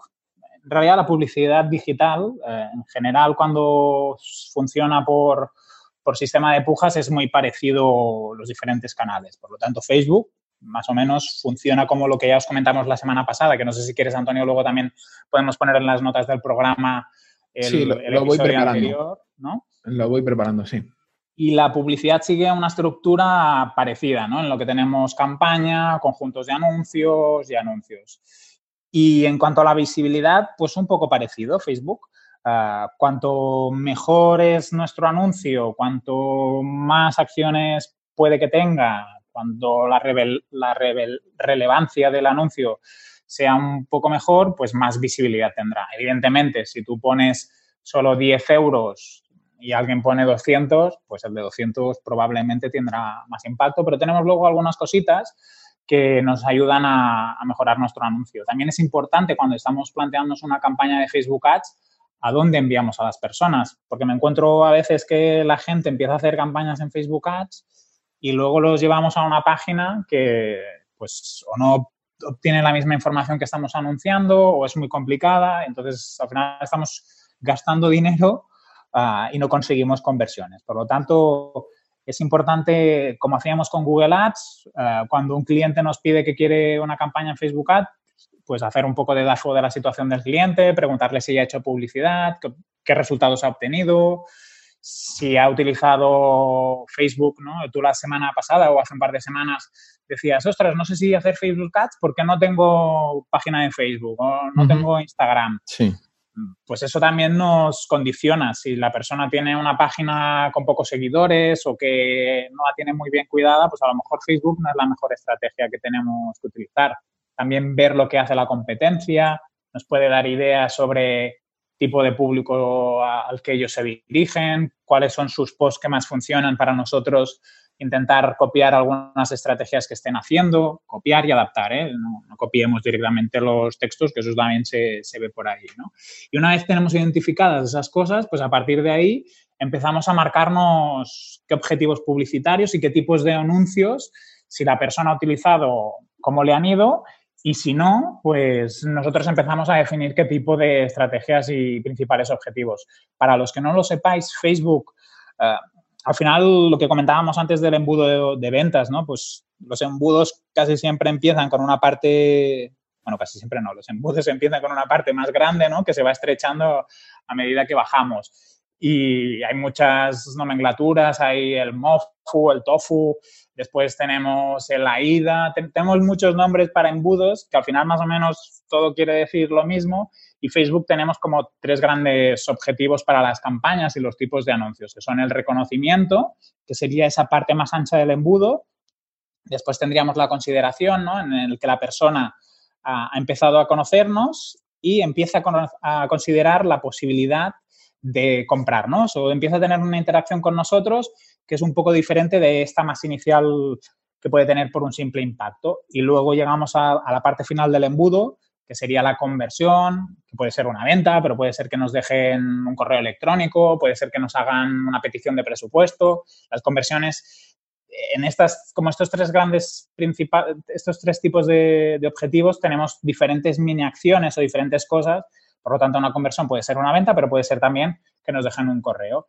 en realidad la publicidad digital, eh, en general, cuando funciona por, por sistema de pujas, es muy parecido los diferentes canales. Por lo tanto, Facebook más o menos funciona como lo que ya os comentamos la semana pasada, que no sé si quieres, Antonio, luego también podemos poner en las notas del programa el, sí, lo, voy preparando. anterior, ¿no? Lo voy preparando, sí. Y la publicidad sigue una estructura parecida, ¿no? En lo que tenemos campaña, conjuntos de anuncios y anuncios. Y en cuanto a la visibilidad, pues un poco parecido, Facebook. Uh, cuanto mejor es nuestro anuncio, cuanto más acciones puede que tenga, cuando la, la relevancia del anuncio sea un poco mejor, pues más visibilidad tendrá. Evidentemente, si tú pones solo 10 euros y alguien pone 200, pues el de 200 probablemente tendrá más impacto, pero tenemos luego algunas cositas que nos ayudan a, mejorar nuestro anuncio. También es importante cuando estamos planteándonos una campaña de Facebook Ads, a dónde enviamos a las personas, porque me encuentro a veces que la gente empieza a hacer campañas en Facebook Ads y luego los llevamos a una página que pues o no obtiene la misma información que estamos anunciando o es muy complicada, entonces al final estamos gastando dinero uh, y no conseguimos conversiones. Por lo tanto, es importante, como hacíamos con Google Ads, uh, cuando un cliente nos pide que quiere una campaña en Facebook Ads, pues hacer un poco de dashboard de la situación del cliente, preguntarle si ha hecho publicidad, qué, qué resultados ha obtenido, si ha utilizado Facebook, ¿no? Tú la semana pasada o hace un par de semanas decías, ostras, no sé si hacer Facebook Ads porque no tengo página de Facebook o no tengo Instagram. Sí. Pues eso también nos condiciona. Si la persona tiene una página con pocos seguidores o que no la tiene muy bien cuidada, pues a lo mejor Facebook no es la mejor estrategia que tenemos que utilizar. También ver lo que hace la competencia nos puede dar ideas sobre tipo de público al que ellos se dirigen, cuáles son sus posts que más funcionan para nosotros intentar copiar algunas estrategias que estén haciendo, copiar y adaptar, ¿eh? no, copiemos directamente los textos, que eso también se, se, ve por ahí. ¿no? Y una vez tenemos identificadas esas cosas, pues a partir de ahí empezamos a marcarnos qué objetivos publicitarios y qué tipos de anuncios, si la persona ha utilizado, cómo le han ido y si no, pues nosotros empezamos a definir qué tipo de estrategias y principales objetivos. Para los que no lo sepáis, Facebook uh, al final, lo que comentábamos antes del embudo de, ventas, ¿no? Pues los embudos casi siempre empiezan con una parte, bueno, casi siempre no, los embudos [LAUGHS] empiezan con una parte más grande, ¿no? Que se va estrechando a medida que bajamos. Y hay muchas nomenclaturas, hay el MOFU, el TOFU, después tenemos el AIDA, tenemos muchos nombres para embudos que al final más o menos todo quiere decir lo mismo y Facebook tenemos como tres grandes objetivos para las campañas y los tipos de anuncios, que son el reconocimiento, que sería esa parte más ancha del embudo. Después tendríamos la consideración, ¿no? en el que la persona ha, empezado a conocernos y empieza a, considerar la posibilidad de comprarnos o empieza a tener una interacción con nosotros que es un poco diferente de esta más inicial que puede tener por un simple impacto. Y luego llegamos a, la parte final del embudo, que sería la conversión, que puede ser una venta, pero puede ser que nos dejen un correo electrónico, puede ser que nos hagan una petición de presupuesto. Las conversiones, en estas, como estos tres grandes principales, estos tres tipos de, de, objetivos, tenemos diferentes mini acciones o diferentes cosas. Por lo tanto, una conversión puede ser una venta, pero puede ser también que nos dejen un correo.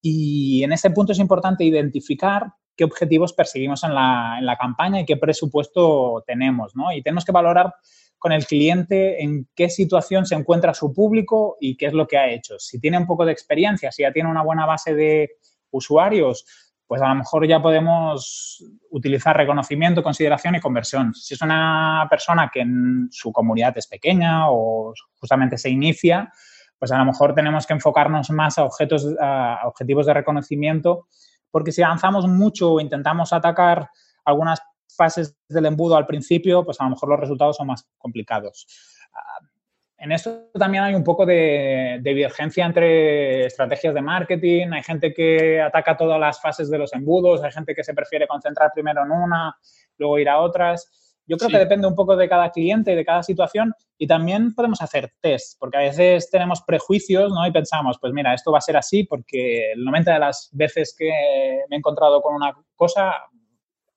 Y en este punto es importante identificar qué objetivos perseguimos en la, en la campaña y qué presupuesto tenemos. Y tenemos que valorar con el cliente en qué situación se encuentra su público y qué es lo que ha hecho. Si tiene un poco de experiencia, si ya tiene una buena base de usuarios, pues a lo mejor ya podemos utilizar reconocimiento, consideración y conversión. Si es una persona que en su comunidad es pequeña o justamente se inicia, pues a lo mejor tenemos que enfocarnos más a, objetos, a objetivos de reconocimiento, porque si avanzamos mucho o intentamos atacar algunas fases del embudo al principio, pues a lo mejor los resultados son más complicados. En esto también hay un poco de, divergencia entre estrategias de marketing. Hay gente que ataca todas las fases de los embudos, hay gente que se prefiere concentrar primero en una, luego ir a otras. Yo creo sí. que depende un poco de cada cliente y de cada situación y también podemos hacer test, porque a veces tenemos prejuicios ¿no? y pensamos, pues mira, esto va a ser así porque el 90 de las veces que me he encontrado con una cosa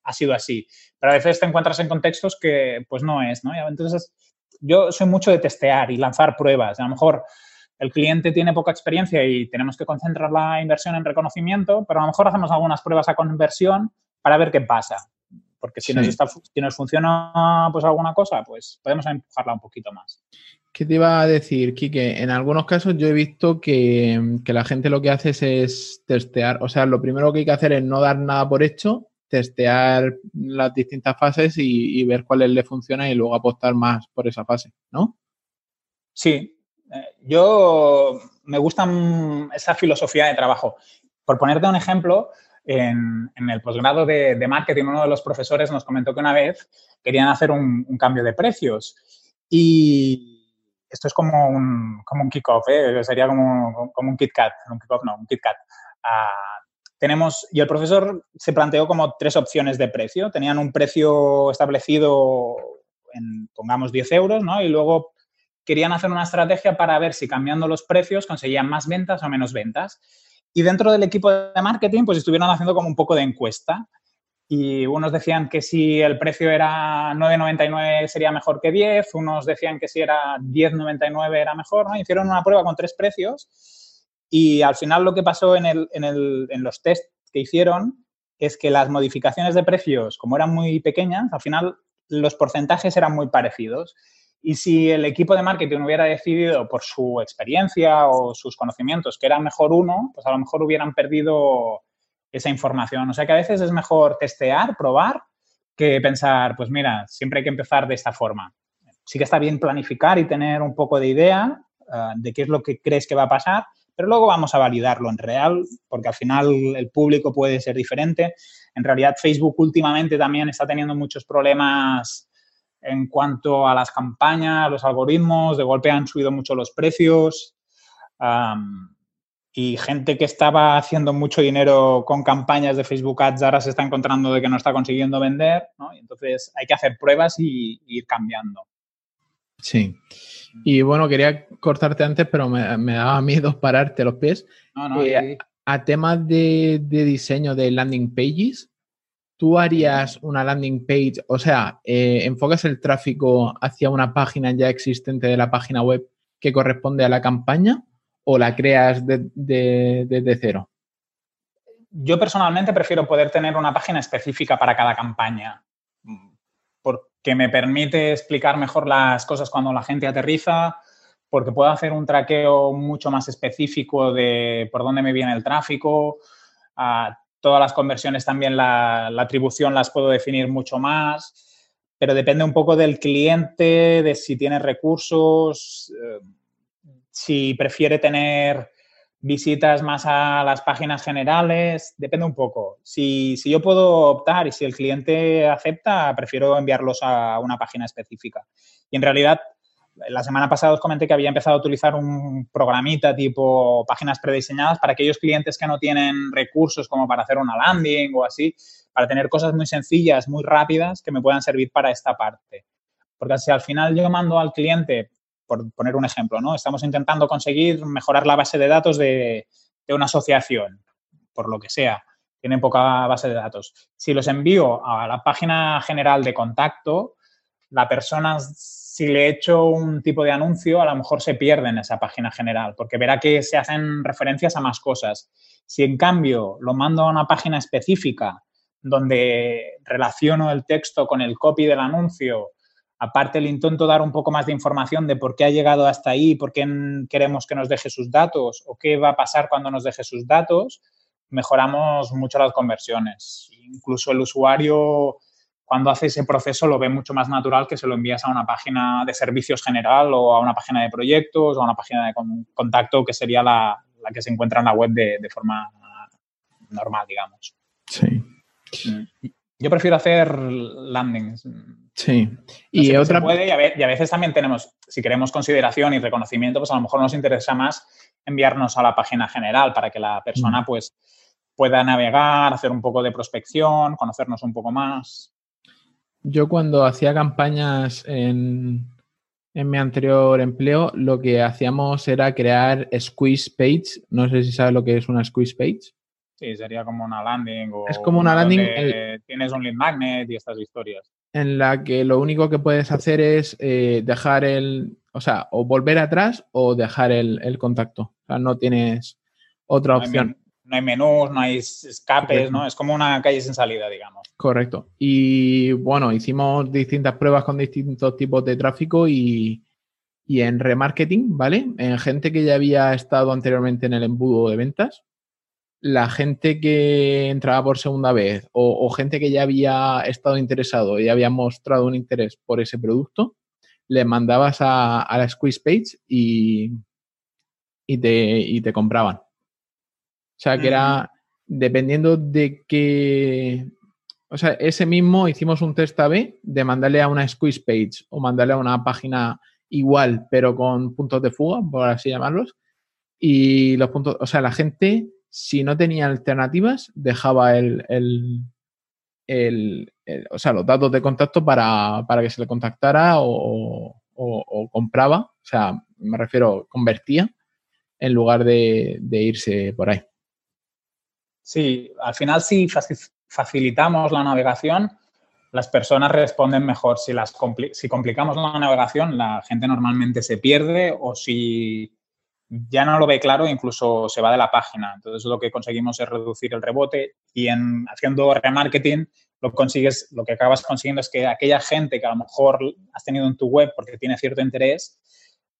ha sido así. Pero a veces te encuentras en contextos que pues no es, ¿no? Y entonces yo soy mucho de testear y lanzar pruebas. A lo mejor el cliente tiene poca experiencia y tenemos que concentrar la inversión en reconocimiento, pero a lo mejor hacemos algunas pruebas a conversión para ver qué pasa. Porque si, nos, si nos funciona pues alguna cosa, pues podemos empujarla un poquito más. ¿Qué te iba a decir, Kike? En algunos casos yo he visto que, que, la gente lo que hace es testear. O sea, lo primero que hay que hacer es no dar nada por hecho, testear las distintas fases y, y ver cuáles le funcionan y luego apostar más por esa fase, ¿no? Sí, eh, yo me gusta esa filosofía de trabajo. Por ponerte un ejemplo, en, el posgrado de, marketing, uno de los profesores nos comentó que una vez querían hacer un, cambio de precios y esto es como un, como un kick-off, ¿eh? sería como, como un KitKat, un kick-off no, un KitKat. Uh, tenemos, y el profesor se planteó como tres opciones de precio. Tenían un precio establecido en, pongamos, 10 euros, ¿no? Y luego querían hacer una estrategia para ver si cambiando los precios conseguían más ventas o menos ventas. Y dentro del equipo de marketing, pues estuvieron haciendo como un poco de encuesta. Y unos decían que si el precio era 9,99 sería mejor que 10, unos decían que si era 10,99 era mejor, ¿no? Hicieron una prueba con tres precios y al final lo que pasó en, el, en, el, en los test que hicieron es que las modificaciones de precios, como eran muy pequeñas, al final los porcentajes eran muy parecidos. Y si el equipo de marketing hubiera decidido por su experiencia o sus conocimientos que era mejor uno, pues a lo mejor hubieran perdido esa información. O sea que a veces es mejor testear, probar, que pensar, pues mira, siempre hay que empezar de esta forma. Sí que está bien planificar y tener un poco de idea uh, de qué es lo que crees que va a pasar, pero luego vamos a validarlo en real, porque al final el público puede ser diferente. En realidad Facebook últimamente también está teniendo muchos problemas en cuanto a las campañas, los algoritmos, de golpe han subido mucho los precios y gente que estaba haciendo mucho dinero con campañas de Facebook Ads ahora se está encontrando de que no está consiguiendo vender. Y entonces hay que hacer pruebas y, ir cambiando. Sí. Y bueno, quería cortarte antes, pero me, daba miedo [LAUGHS] pararte los pies. No, no, eh, a temas de, de diseño de landing pages, ¿tú harías una landing page? O sea, eh, ¿enfocas el tráfico hacia una página ya existente de la página web que corresponde a la campaña o la creas desde de, cero? Yo personalmente prefiero poder tener una página específica para cada campaña porque me permite explicar mejor las cosas cuando la gente aterriza, porque puedo hacer un traqueo mucho más específico de por dónde me viene el tráfico. Todas las conversiones también la, atribución las puedo definir mucho más, pero depende un poco del cliente, de si tiene recursos, eh, si prefiere tener visitas más a las páginas generales, depende un poco. Si, si, yo puedo optar y si el cliente acepta, prefiero enviarlos a una página específica. Y en realidad la semana pasada os comenté que había empezado a utilizar un programita tipo páginas prediseñadas para aquellos clientes que no tienen recursos como para hacer una landing o así, para tener cosas muy sencillas, muy rápidas que me puedan servir para esta parte. Porque si al final yo mando al cliente, por poner un ejemplo, ¿no? Estamos intentando conseguir mejorar la base de datos de, de una asociación, por lo que sea, tienen poca base de datos. Si los envío a la página general de contacto, la persona si le echo un tipo de anuncio, a lo mejor se pierde en esa página general, porque verá que se hacen referencias a más cosas. Si en cambio lo mando a una página específica donde relaciono el texto con el copy del anuncio, aparte le intento dar un poco más de información de por qué ha llegado hasta ahí, por qué queremos que nos deje sus datos o qué va a pasar cuando nos deje sus datos, mejoramos mucho las conversiones. Incluso el usuario cuando hace ese proceso lo ve mucho más natural que se lo envías a una página de servicios general o a una página de proyectos o a una página de contacto que sería la, que se encuentra en la web de, forma normal, digamos. Sí. Yo prefiero hacer landings. Sí. y otra. Puede, y, a veces también tenemos, si queremos consideración y reconocimiento, pues a lo mejor nos interesa más enviarnos a la página general para que la persona, mm. pues, pueda navegar, hacer un poco de prospección, conocernos un poco más. Yo cuando hacía campañas en, mi anterior empleo, lo que hacíamos era crear squeeze page. No sé si sabes lo que es una squeeze page. Sí, sería como una landing. O es como una landing. Tienes un lead magnet y estas historias. en la que lo único que puedes hacer es eh, dejar el, o sea, o volver atrás o dejar el, contacto. O sea, no tienes otra opción. No hay, menús, no hay escapes, ¿no? Es como una calle sin salida, digamos. Correcto. Y bueno, hicimos distintas pruebas con distintos tipos de tráfico y, y en remarketing, ¿vale? En gente que ya había estado anteriormente en el embudo de ventas, la gente que entraba por segunda vez o, gente que ya había estado interesado y había mostrado un interés por ese producto, le mandabas a, la squeeze page y, y, te, te compraban. O sea, que era dependiendo de qué... O sea, ese mismo hicimos un test A-B de mandarle a una squeeze page o mandarle a una página igual, pero con puntos de fuga, por así llamarlos. Y los puntos, o sea, la gente si no tenía alternativas, dejaba el, el, o sea, los datos de contacto para, que se le contactara o, compraba, o sea, me refiero, convertía en lugar de, irse por ahí. Sí, al final si facilitamos la navegación, las personas responden mejor. Si, las si complicamos la navegación, la gente normalmente se pierde o si ya no lo ve claro, incluso se va de la página. Entonces lo que conseguimos es reducir el rebote y en haciendo remarketing lo consigues, lo que acabas consiguiendo es que aquella gente que a lo mejor has tenido en tu web porque tiene cierto interés,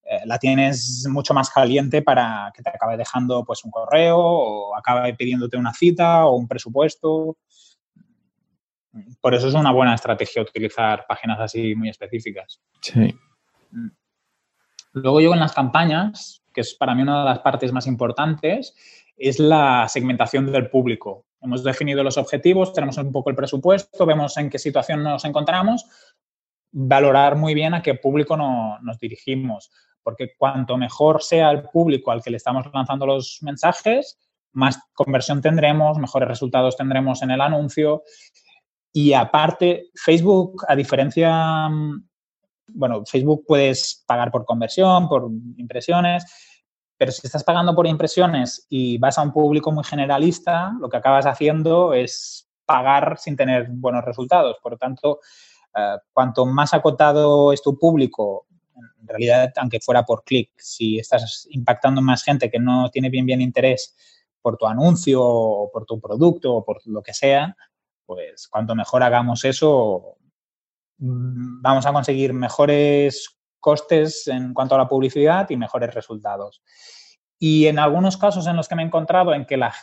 eh, la tienes mucho más caliente para que te acabe dejando pues un correo o acabe pidiéndote una cita o un presupuesto. Por eso es una buena estrategia utilizar páginas así muy específicas. Sí. Mm. Luego yo en las campañas, que es para mí una de las partes más importantes, es la segmentación del público. Hemos definido los objetivos, tenemos un poco el presupuesto, vemos en qué situación nos encontramos, valorar muy bien a qué público nos dirigimos, porque cuanto mejor sea el público al que le estamos lanzando los mensajes, más conversión tendremos, mejores resultados tendremos en el anuncio. Y aparte, Facebook, a diferencia bueno, Facebook puedes pagar por conversión, por impresiones, pero si estás pagando por impresiones y vas a un público muy generalista, lo que acabas haciendo es pagar sin tener buenos resultados. Por lo tanto, eh, cuanto más acotado es tu público, en realidad, aunque fuera por clic, si estás impactando más gente que no tiene bien bien interés por tu anuncio o por tu producto o por lo que sea, pues cuanto mejor hagamos eso, vamos a conseguir mejores costes en cuanto a la publicidad y mejores resultados. Y en algunos casos en los que me he encontrado en que la,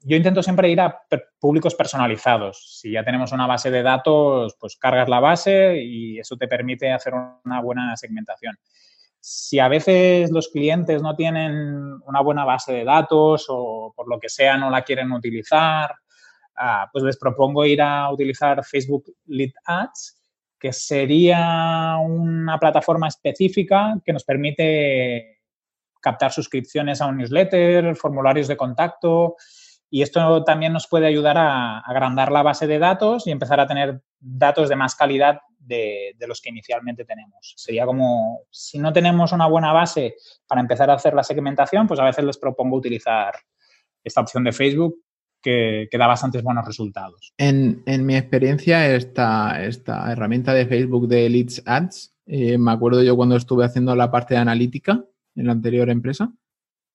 yo intento siempre ir a públicos personalizados. Si ya tenemos una base de datos, pues cargas la base y eso te permite hacer una buena segmentación. Si a veces los clientes no tienen una buena base de datos o por lo que sea no la quieren utilizar, ah, pues les propongo ir a utilizar Facebook Lead Ads que sería una plataforma específica que nos permite captar suscripciones a un newsletter, formularios de contacto y esto también nos puede ayudar a agrandar la base de datos y empezar a tener datos de más calidad de, de, los que inicialmente tenemos. Sería como, si no tenemos una buena base para empezar a hacer la segmentación, pues a veces les propongo utilizar esta opción de Facebook que, da bastantes buenos resultados. En, mi experiencia, esta, esta, herramienta de Facebook de Leads Ads, eh, me acuerdo yo cuando estuve haciendo la parte de analítica en la anterior empresa,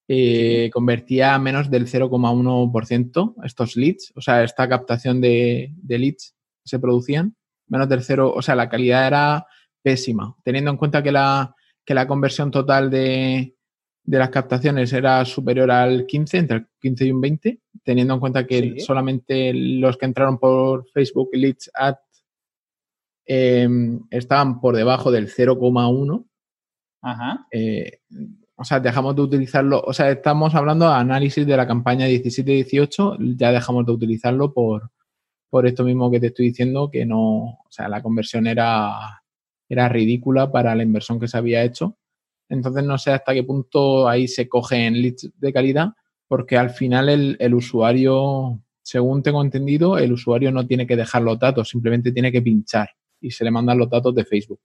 eh, convertía menos del 0,1% estos leads, o sea, esta captación de, de leads se producían, menos del 0, o sea, la calidad era pésima, teniendo en cuenta que la, que la conversión total de, de las captaciones era superior al 15, entre el 15 y un 20, teniendo en cuenta que solamente los que entraron por Facebook Leads Ad em, estaban por debajo del 0,1. Ajá. Eh, o sea, dejamos de utilizarlo, o sea, estamos hablando de análisis de la campaña 17-18, ya dejamos de utilizarlo por, por esto mismo que te estoy diciendo, que no, o sea, la conversión era, era ridícula para la inversión que se había hecho entonces no sé hasta qué punto ahí se cogen leads de calidad, porque al final el, usuario, según tengo entendido, el usuario no tiene que dejar los datos, simplemente tiene que pinchar y se le mandan los datos de Facebook.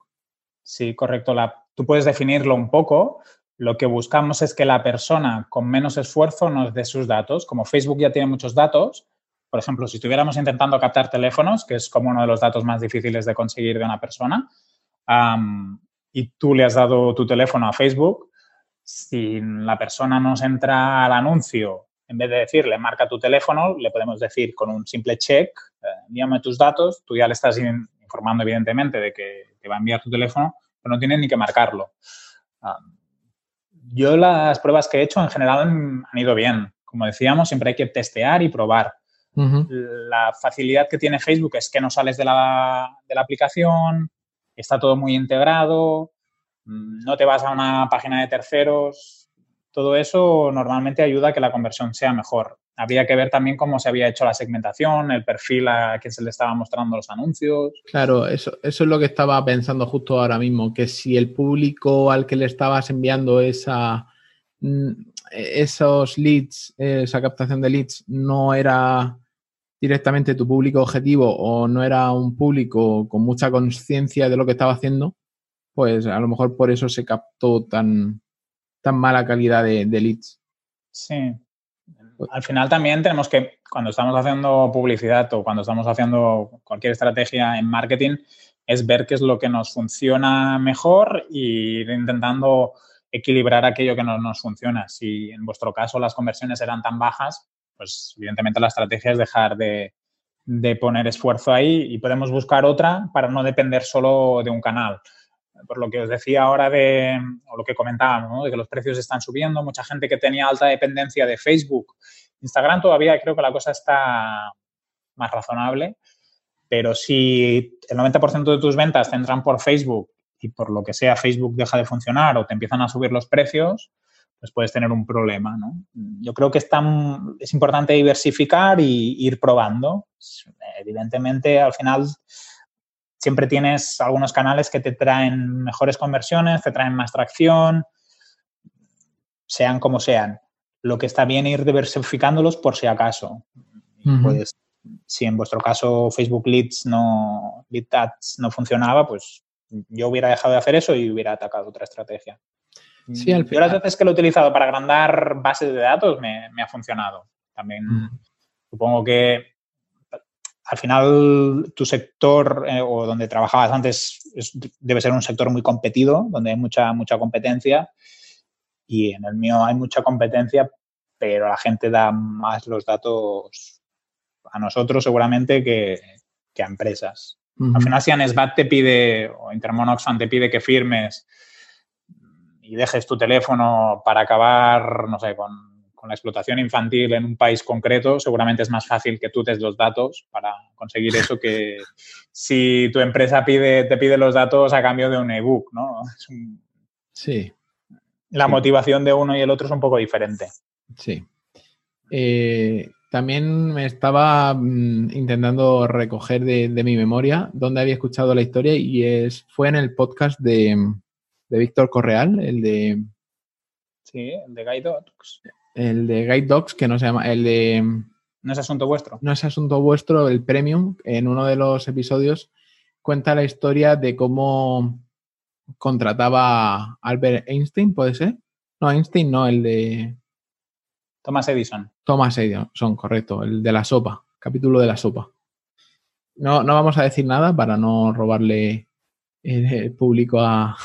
Sí, correcto. tú puedes definirlo un poco. Lo que buscamos es que la persona con menos esfuerzo nos dé sus datos. Como Facebook ya tiene muchos datos, por ejemplo, si estuviéramos intentando captar teléfonos, que es como uno de los datos más difíciles de conseguir de una persona, y tú le has dado tu teléfono a Facebook, si la persona nos entra al anuncio, en vez de decirle marca tu teléfono, le podemos decir con un simple check, eh, envíame tus datos, tú ya le estás informando evidentemente de que te va a enviar tu teléfono, pero no tienes ni que marcarlo. yo las pruebas que he hecho en general han, ido bien. Como decíamos, siempre hay que testear y probar. La facilidad que tiene Facebook es que no sales de la, de la aplicación, está todo muy integrado, no te vas a una página de terceros, todo eso normalmente ayuda a que la conversión sea mejor. Habría que ver también cómo se había hecho la segmentación, el perfil a quien se le estaba mostrando los anuncios. Claro, eso, eso es lo que estaba pensando justo ahora mismo, que si el público al que le estabas enviando esa, mm, esos leads, esa captación de leads, no era directamente tu público objetivo o no era un público con mucha conciencia de lo que estaba haciendo, pues a lo mejor por eso se captó tan, tan mala calidad de, leads. Sí. Al final también tenemos que, cuando estamos haciendo publicidad o cuando estamos haciendo cualquier estrategia en marketing, es ver qué es lo que nos funciona mejor y ir intentando equilibrar aquello que no nos funciona. Si en vuestro caso las conversiones eran tan bajas, pues evidentemente la estrategia es dejar de, poner esfuerzo ahí y podemos buscar otra para no depender solo de un canal. Por lo que os decía ahora de, o lo que comentábamos, de que los precios están subiendo, mucha gente que tenía alta dependencia de Facebook. Instagram todavía creo que la cosa está más razonable, pero si el 90% de tus ventas te entran por Facebook y por lo que sea Facebook deja de funcionar o te empiezan a subir los precios, pues puedes tener un problema. ¿no? Yo creo que es, es importante diversificar y ir probando. Evidentemente, al final siempre tienes algunos canales que te traen mejores conversiones, te traen más tracción, sean como sean. Lo que está bien es ir diversificándolos por si acaso. Pues, si en vuestro caso Facebook Leads no, Lead Ads no funcionaba, pues yo hubiera dejado de hacer eso y hubiera atacado otra estrategia. Sí, al final. Yo las veces que lo he utilizado para agrandar bases de datos me, ha funcionado. También mm. supongo que al final tu sector eh, o donde trabajabas antes debe ser un sector muy competido, donde hay mucha, mucha competencia. Y en el mío hay mucha competencia, pero la gente da más los datos a nosotros seguramente que, a empresas. Al final, si Anesbat te pide, o Intermonoxan te pide que firmes y dejes tu teléfono para acabar, no sé, con, la explotación infantil en un país concreto, seguramente es más fácil que tú des los datos para conseguir eso que [LAUGHS] si tu empresa pide, te pide los datos a cambio de un ebook, ¿no? sí. La motivación de uno y el otro es un poco diferente. Sí. Eh, también me estaba mm, intentando recoger de, de, mi memoria dónde había escuchado la historia y es, fue en el podcast de, de Víctor Correal, el de... Sí, el de Guide Dogs. El de Guide Dogs, que no se llama, el de... No es asunto vuestro. No es asunto vuestro, el Premium, en uno de los episodios cuenta la historia de cómo contrataba a Albert Einstein, ¿puede ser? No, Einstein no, el de... Thomas Edison. Thomas Edison, correcto, el de la sopa, capítulo de la sopa. No, no vamos a decir nada para no robarle el público a,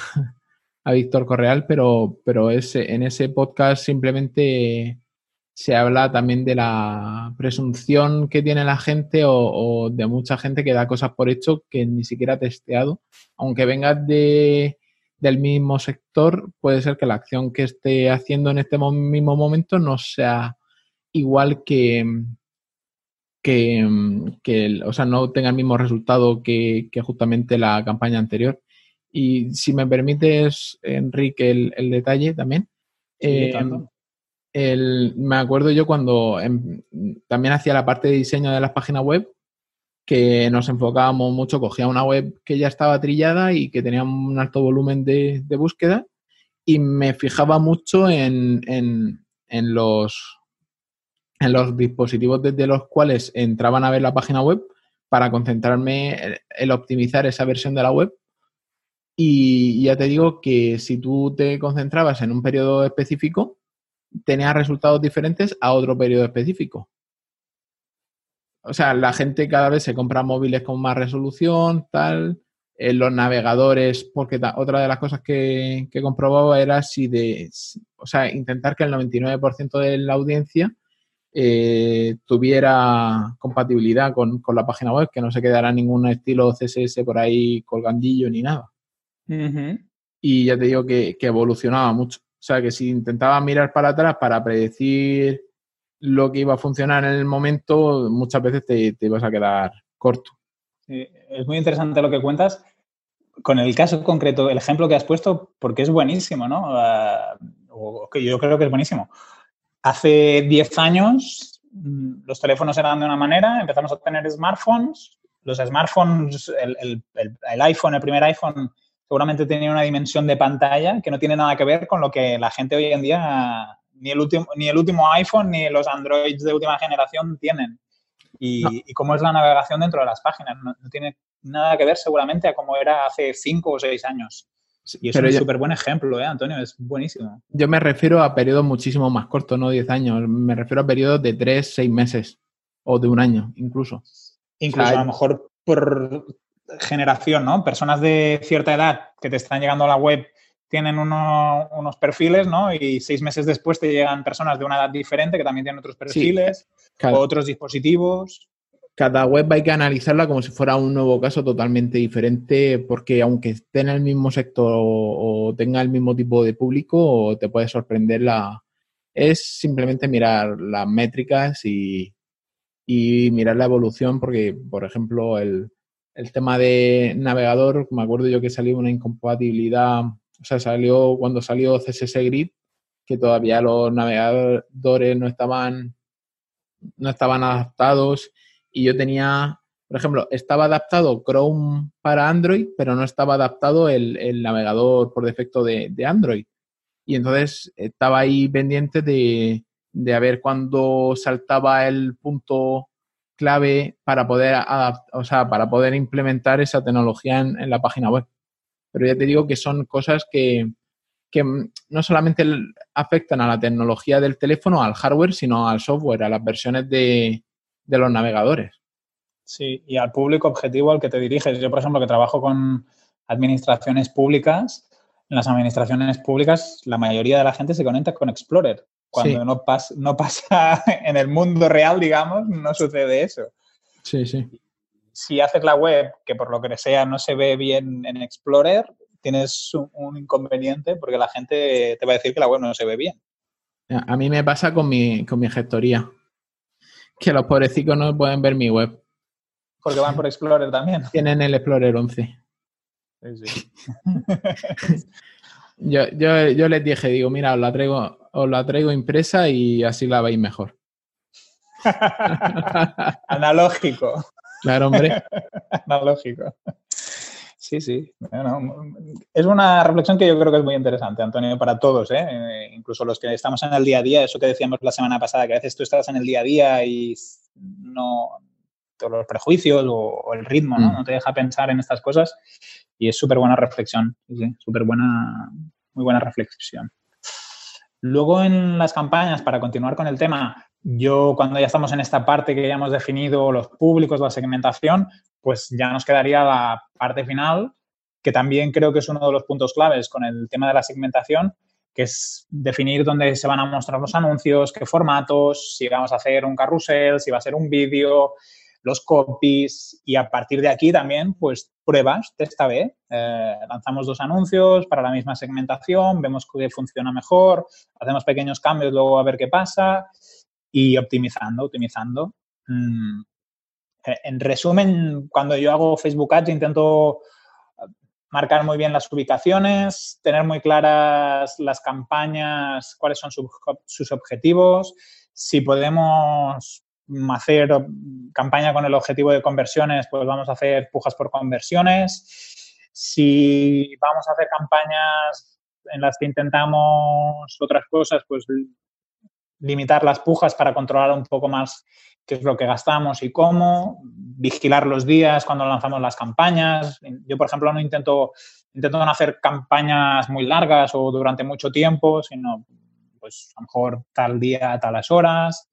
a Víctor Correal, pero, pero ese, en ese podcast simplemente se habla también de la presunción que tiene la gente o, de mucha gente que da cosas por hecho que ni siquiera ha testeado. Aunque vengas de, del mismo sector, puede ser que la acción que esté haciendo en este mismo momento no sea igual que, que, o sea, no tenga el mismo resultado que, que justamente la campaña anterior. Y si me permites, Enrique, el, detalle también. Eh, me acuerdo yo cuando em, también hacía la parte de diseño de las páginas web, que nos enfocábamos mucho, cogía una web que ya estaba trillada y que tenía un alto volumen de, búsqueda y me fijaba mucho en, los, en los dispositivos desde los cuales entraban a ver la página web para concentrarme en optimizar esa versión de la web y ya te digo que si tú te concentrabas en un periodo específico, tenías resultados diferentes a otro periodo específico. o sea, la gente cada vez se compra móviles con más resolución, tal. En los navegadores, porque otra de las cosas que, que comprobaba era si de, o sea, intentar que el 99% de la audiencia eh, tuviera compatibilidad con, la página web, que no se quedara ningún estilo CSS por ahí colgandillo ni nada. Y ya te digo que, evolucionaba mucho. O sea, que si intentaba mirar para atrás para predecir lo que iba a funcionar en el momento, muchas veces te, te ibas a quedar corto. es muy interesante lo que cuentas. Con el caso concreto, el ejemplo que has puesto, porque es buenísimo, ¿no? Que yo creo que es buenísimo. Hace 10 años mm, los teléfonos eran de una manera, empezamos a tener smartphones. Los smartphones, el, el iPhone, el primer iPhone, seguramente tenía una dimensión de pantalla que no tiene nada que ver con lo que la gente hoy en día, ni el último, ni el último iPhone ni los Androids de última generación tienen. Y, cómo es la navegación dentro de las páginas. No, tiene nada que ver seguramente a cómo era hace cinco o seis años. Y es un súper buen ejemplo, ¿eh, Antonio? Es buenísimo. Yo me refiero a periodos muchísimo más cortos, no 10 años. Me refiero a periodos de 3, 6 meses o de un año, incluso. Incluso a lo mejor por generación, ¿no? Personas de cierta edad que te están llegando a la web tienen unos perfiles, ¿no? Y seis meses después te llegan personas de una edad diferente que también tienen otros perfiles, otros dispositivos. Cada web hay que analizarla como si fuera un nuevo caso totalmente diferente, porque aunque esté en el mismo sector o, tenga el mismo tipo de público, te puede sorprender la. Es simplemente mirar las métricas y, y mirar la evolución, porque, por ejemplo, el, el tema de navegador, me acuerdo yo que salió una incompatibilidad, o sea, salió cuando salió CSS Grid, que todavía los navegadores no estaban, no estaban adaptados y yo tenía, por ejemplo, estaba adaptado Chrome para Android, pero no estaba adaptado el, navegador por defecto de, Android. Y entonces estaba ahí pendiente de, de a ver cuándo saltaba el punto clave para poder o sea, para poder implementar esa tecnología en, la página web. Pero ya te digo que son cosas que, no solamente afectan a la tecnología del teléfono, al hardware, sino al software, a las versiones de, de los navegadores. Sí, y al público objetivo al que te diriges. Yo, por ejemplo, que trabajo con administraciones públicas, en las administraciones públicas la mayoría de la gente se conecta con Explorer. Cuando no, no pasa [LAUGHS] en el mundo real, digamos, no sucede eso. Sí, sí. Si haces la web que por lo que sea no se ve bien en Explorer, tienes un, inconveniente porque la gente te va a decir que la web no se ve bien. A mí me pasa con mi, con mi gestoría, que los pobrecitos no pueden ver mi web. Porque van por Explorer también. Tienen el Explorer 11. Sí, sí. [LAUGHS] yo, yo, yo les dije, digo, mira, os la traigo, os la traigo impresa y así la veis mejor. [LAUGHS] Analógico. Claro, hombre. [LAUGHS] Analógico. Sí, sí. es una reflexión que yo creo que es muy interesante, Antonio, para todos, ¿eh? ¿eh? incluso los que estamos en el día a día, eso que decíamos la semana pasada, que a veces tú estás en el día a día y no todos los prejuicios o, el ritmo, ¿no? Mm. ¿no? te deja pensar en estas cosas y es súper buena reflexión, sí, buena, muy buena reflexión. Luego en las campañas, para continuar con el tema, yo cuando ya estamos en esta parte que ya hemos definido los públicos, la segmentación, pues ya nos quedaría la parte final, que también creo que es uno de los puntos claves con el tema de la segmentación, que es definir dónde se van a mostrar los anuncios, qué formatos, si vamos a hacer un carrusel, si va a ser un vídeo, los copies y a partir de aquí también, pues pruebas, testa B. Eh, lanzamos dos anuncios para la misma segmentación, vemos que funciona mejor, hacemos pequeños cambios, luego a ver qué pasa y optimizando, optimizando. Mm, eh, en resumen, cuando yo hago Facebook Ads intento marcar muy bien las ubicaciones, tener muy claras las campañas, cuáles son sus objetivos. Si podemos hacer campaña con el objetivo de conversiones, pues vamos a hacer pujas por conversiones. Si vamos a hacer campañas en las que intentamos otras cosas, pues limitar las pujas para controlar un poco más qué es lo que gastamos y cómo, vigilar los días cuando lanzamos las campañas. Yo, por ejemplo, no intento, intento no hacer campañas muy largas o durante mucho tiempo, sino pues a lo mejor tal día, a talas horas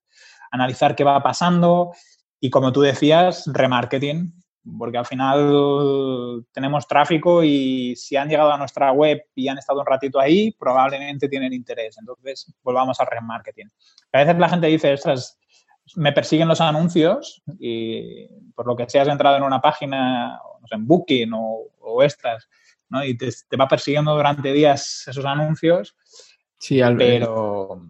analizar qué va pasando Y como tú decías, remarketing, porque al final tenemos tráfico y si han llegado a nuestra web y han estado un ratito ahí, probablemente tienen interés. Entonces, volvamos al remarketing. A veces la gente dice, estas me persiguen los anuncios y por lo que sea has entrado en una página, no sé, en Booking o, o estas, ¿no? Y te, te, va persiguiendo durante días esos anuncios. Sí, al pero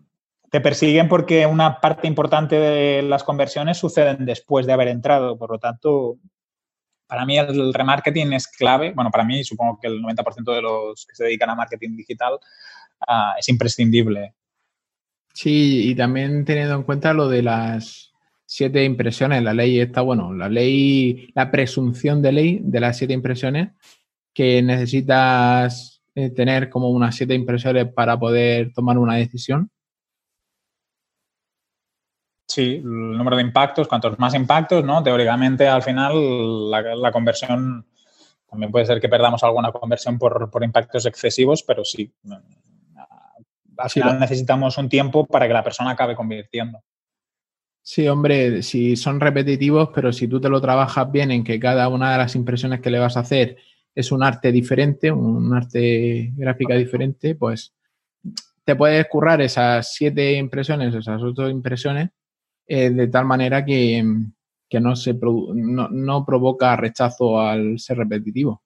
te persiguen porque una parte importante de las conversiones suceden después de haber entrado. Por lo tanto, para mí el remarketing es clave. Bueno, para mí supongo que el 90% de los que se dedican a marketing digital uh, es imprescindible. Sí, y también teniendo en cuenta lo de las siete impresiones, la ley está, bueno, la ley, la presunción de ley de las siete impresiones, que necesitas eh, tener como unas siete impresiones para poder tomar una decisión. Sí, el número de impactos, cuantos más impactos, ¿no? Teóricamente, al final, la, la conversión, también puede ser que perdamos alguna conversión por, por impactos excesivos, pero sí, al final sí, necesitamos un tiempo para que la persona acabe convirtiendo. Sí, hombre, si son repetitivos, pero si tú te lo trabajas bien en que cada una de las impresiones que le vas a hacer es un arte diferente, un arte gráfica diferente, pues te puedes currar esas siete impresiones, esas ocho impresiones, eh, de tal manera que, que no, se no, no provoca rechazo al ser repetitivo.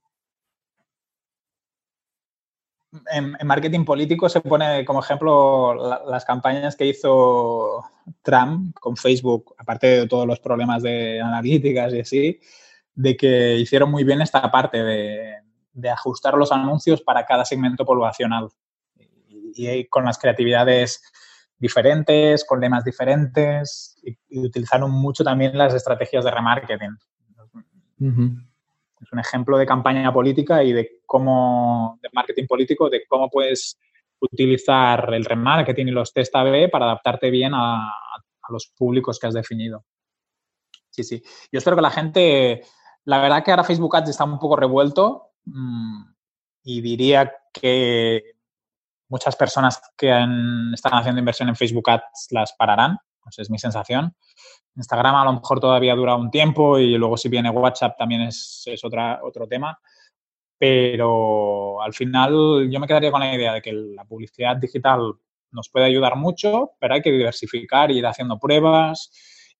En, marketing político se pone como ejemplo la, las campañas que hizo Trump con Facebook, aparte de todos los problemas de analíticas y así, de que hicieron muy bien esta parte de, de ajustar los anuncios para cada segmento poblacional. Y, con las creatividades diferentes, con lemas diferentes y, y utilizaron mucho también las estrategias de remarketing. Uh -huh. Es un ejemplo de campaña política y de cómo, de marketing político, de cómo puedes utilizar el remarketing y los test A-B para adaptarte bien a, a, los públicos que has definido. Sí, sí. Yo espero que la gente, la verdad que ahora Facebook Ads está un poco revuelto mmm, y diría que muchas personas que están haciendo inversión en Facebook Ads las pararán, pues es mi sensación. Instagram a lo mejor todavía dura un tiempo y luego si viene WhatsApp también es, es otra, otro tema. Pero al final yo me quedaría con la idea de que la publicidad digital nos puede ayudar mucho, pero hay que diversificar, ir haciendo pruebas,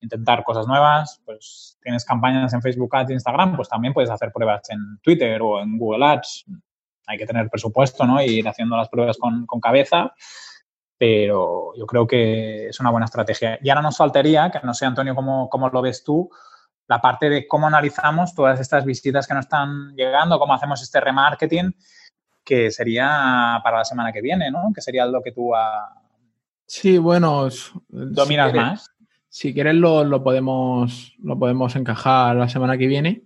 intentar cosas nuevas. Pues tienes campañas en Facebook Ads Instagram, pues también puedes hacer pruebas en Twitter o en Google Ads. Hay que tener presupuesto, ¿no? Y ir haciendo las pruebas con, con cabeza pero yo creo que es una buena estrategia. Y ahora nos faltaría, que no sé, Antonio, cómo, cómo lo ves tú, la parte de cómo analizamos todas estas visitas que nos están llegando, cómo hacemos este remarketing, que sería para la semana que viene, ¿no? Que sería lo que tú a... Sí, bueno... Dominas si quieres, más. Si quieres lo, lo, podemos, lo podemos encajar la semana que viene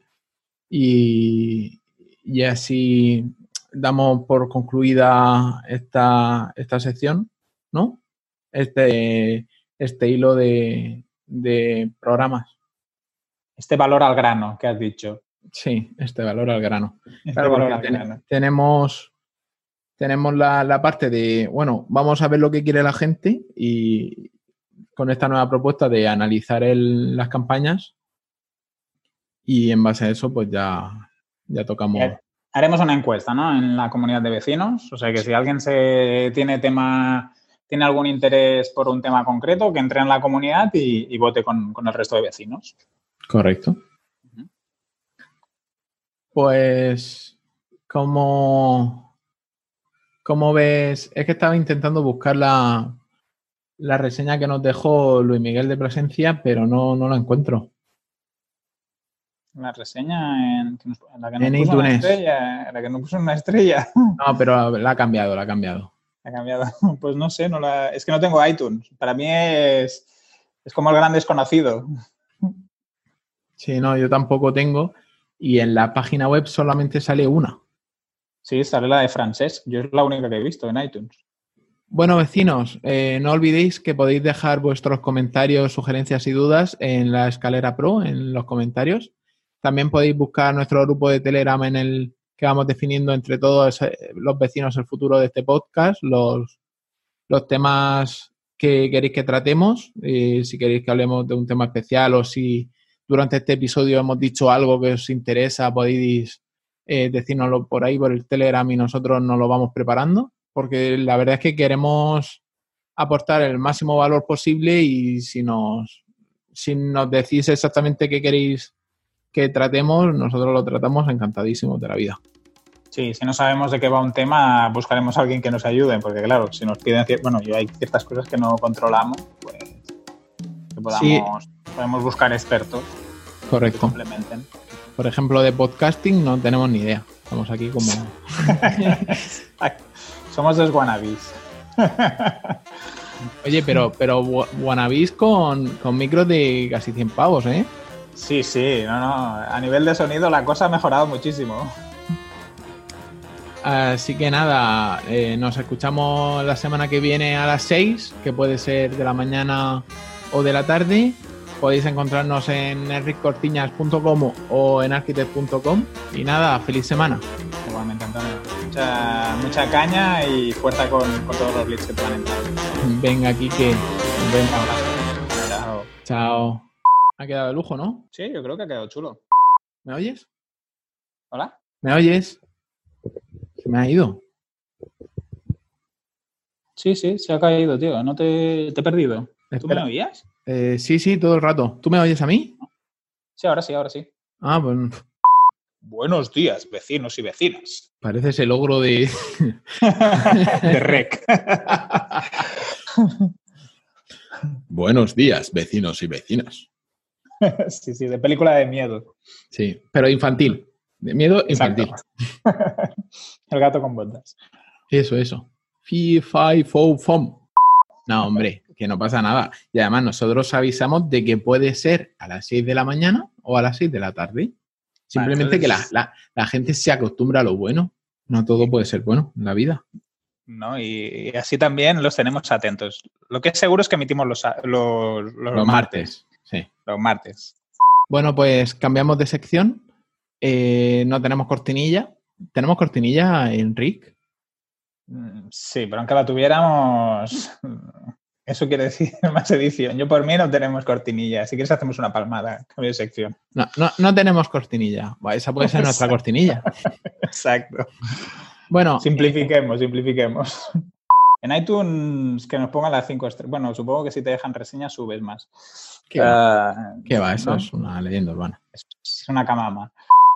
y, y así damos por concluida esta, esta sección ¿no? Este, este hilo de, de programas. Este valor al grano que has dicho. Sí, este valor al grano. Este claro, valor al ten, grano. Tenemos, tenemos la, la, parte de, bueno, vamos a ver lo que quiere la gente y con esta nueva propuesta de analizar el, las campañas y en base a eso pues ya, ya tocamos. Haremos una encuesta, ¿no? En la comunidad de vecinos. O sea que si alguien se tiene tema tiene algún interés por un tema concreto, que entre en la comunidad y, y vote con, con, el resto de vecinos. Correcto. Uh -huh. Pues, ¿cómo, ¿cómo ves? Es que estaba intentando buscar la, la reseña que nos dejó Luis Miguel de Presencia, pero no, no la encuentro. La reseña en, en la que nos en puso una estrella, en la que nos puso una estrella. [LAUGHS] No, pero la ha cambiado, la ha cambiado. Ha cambiado. [LAUGHS] Pues no sé, no la... es que no tengo iTunes. Para mí es, es como el gran desconocido. Sí, no, yo tampoco tengo. Y en la página web solamente sale una. Sí, sale la de Francesc. Yo es la única que he visto en iTunes. Bueno, vecinos, eh, no olvidéis que podéis dejar vuestros comentarios, sugerencias y dudas en la escalera Pro, en los comentarios. También podéis buscar nuestro grupo de Telegram en el que vamos definiendo entre todos eh, los vecinos el futuro de este podcast, los, los temas que queréis que tratemos, y si queréis que hablemos de un tema especial o si durante este episodio hemos dicho algo que os interesa, podéis eh, decírnoslo por ahí, por el Telegram y nosotros nos lo vamos preparando, porque la verdad es que queremos aportar el máximo valor posible y si nos, si nos decís exactamente qué queréis que tratemos, nosotros lo tratamos encantadísimos de la vida. Sí, si no sabemos de qué va un tema, buscaremos a alguien que nos ayude, porque claro, si nos piden, bueno, yo hay ciertas cosas que no controlamos, pues que podamos, podemos buscar expertos Correcto. que complementen. Por ejemplo, de podcasting no tenemos ni idea. Estamos aquí como... [LAUGHS] Somos dos wannabes. Oye, pero, pero wannabes con, con micros de casi 100 pavos, ¿eh? Sí, sí, no, no. A nivel de sonido la cosa ha mejorado muchísimo. Así que nada, eh, nos escuchamos la semana que viene a las 6, que puede ser de la mañana o de la tarde. Podéis encontrarnos en enriccortiñas.com o en architect.com. Y nada, feliz semana. Igualmente, Antonio. Mucha, mucha caña y fuerza con, con todos los leads que te van a entrar. Venga, que. Un abrazo. Chao. Chao. Ha quedado de lujo, ¿no? Sí, yo creo que ha quedado chulo. ¿Me oyes? ¿Hola? ¿Me oyes? Se me ha ido. Sí, sí, se ha caído, tío. No te, te he perdido. ¿Tú Espera. me oías? Eh, sí, sí, todo el rato. ¿Tú me oyes a mí? Sí, ahora sí, ahora sí. Ah, pues Buenos días, vecinos y vecinas. parece ese logro de. [LAUGHS] De rec. [LAUGHS] Buenos días, vecinos y vecinas. [LAUGHS] Sí, sí, de película de miedo. Sí, pero infantil. De miedo infantil. [LAUGHS] El gato con botas. Eso, eso. Fi, fi, fo, fom. No, hombre, que no pasa nada. Y además nosotros avisamos de que puede ser a las 6 de la mañana o a las 6 de la tarde. Simplemente que la, la- la gente se acostumbra a lo bueno. No todo puede ser bueno en la vida. ¿no? Y, y así también los tenemos atentos. Lo que es seguro es que emitimos los, a- los, los Los martes. martes. Sí. Los martes. Bueno, pues cambiamos de sección. Eh, no tenemos cortinilla. ¿Tenemos cortinilla, Enric? Mm, Sí, pero aunque la tuviéramos, [LAUGHS] eso quiere decir [LAUGHS] más edición. Yo por mí no tenemos cortinilla. Si quieres hacemos una palmada, cambio de sección. No, no, no tenemos cortinilla. Esa puede ser nuestra cortinilla. [LAUGHS] Exacto. Bueno, Simplifiquemos, simplifiquemos. En iTunes que nos pongan las cinco estrellas. Bueno, supongo que si te dejan reseñas subes más. ¿qué va? Ah, ¿Qué va? Eso ¿no? es una leyenda urbana. Es una camama.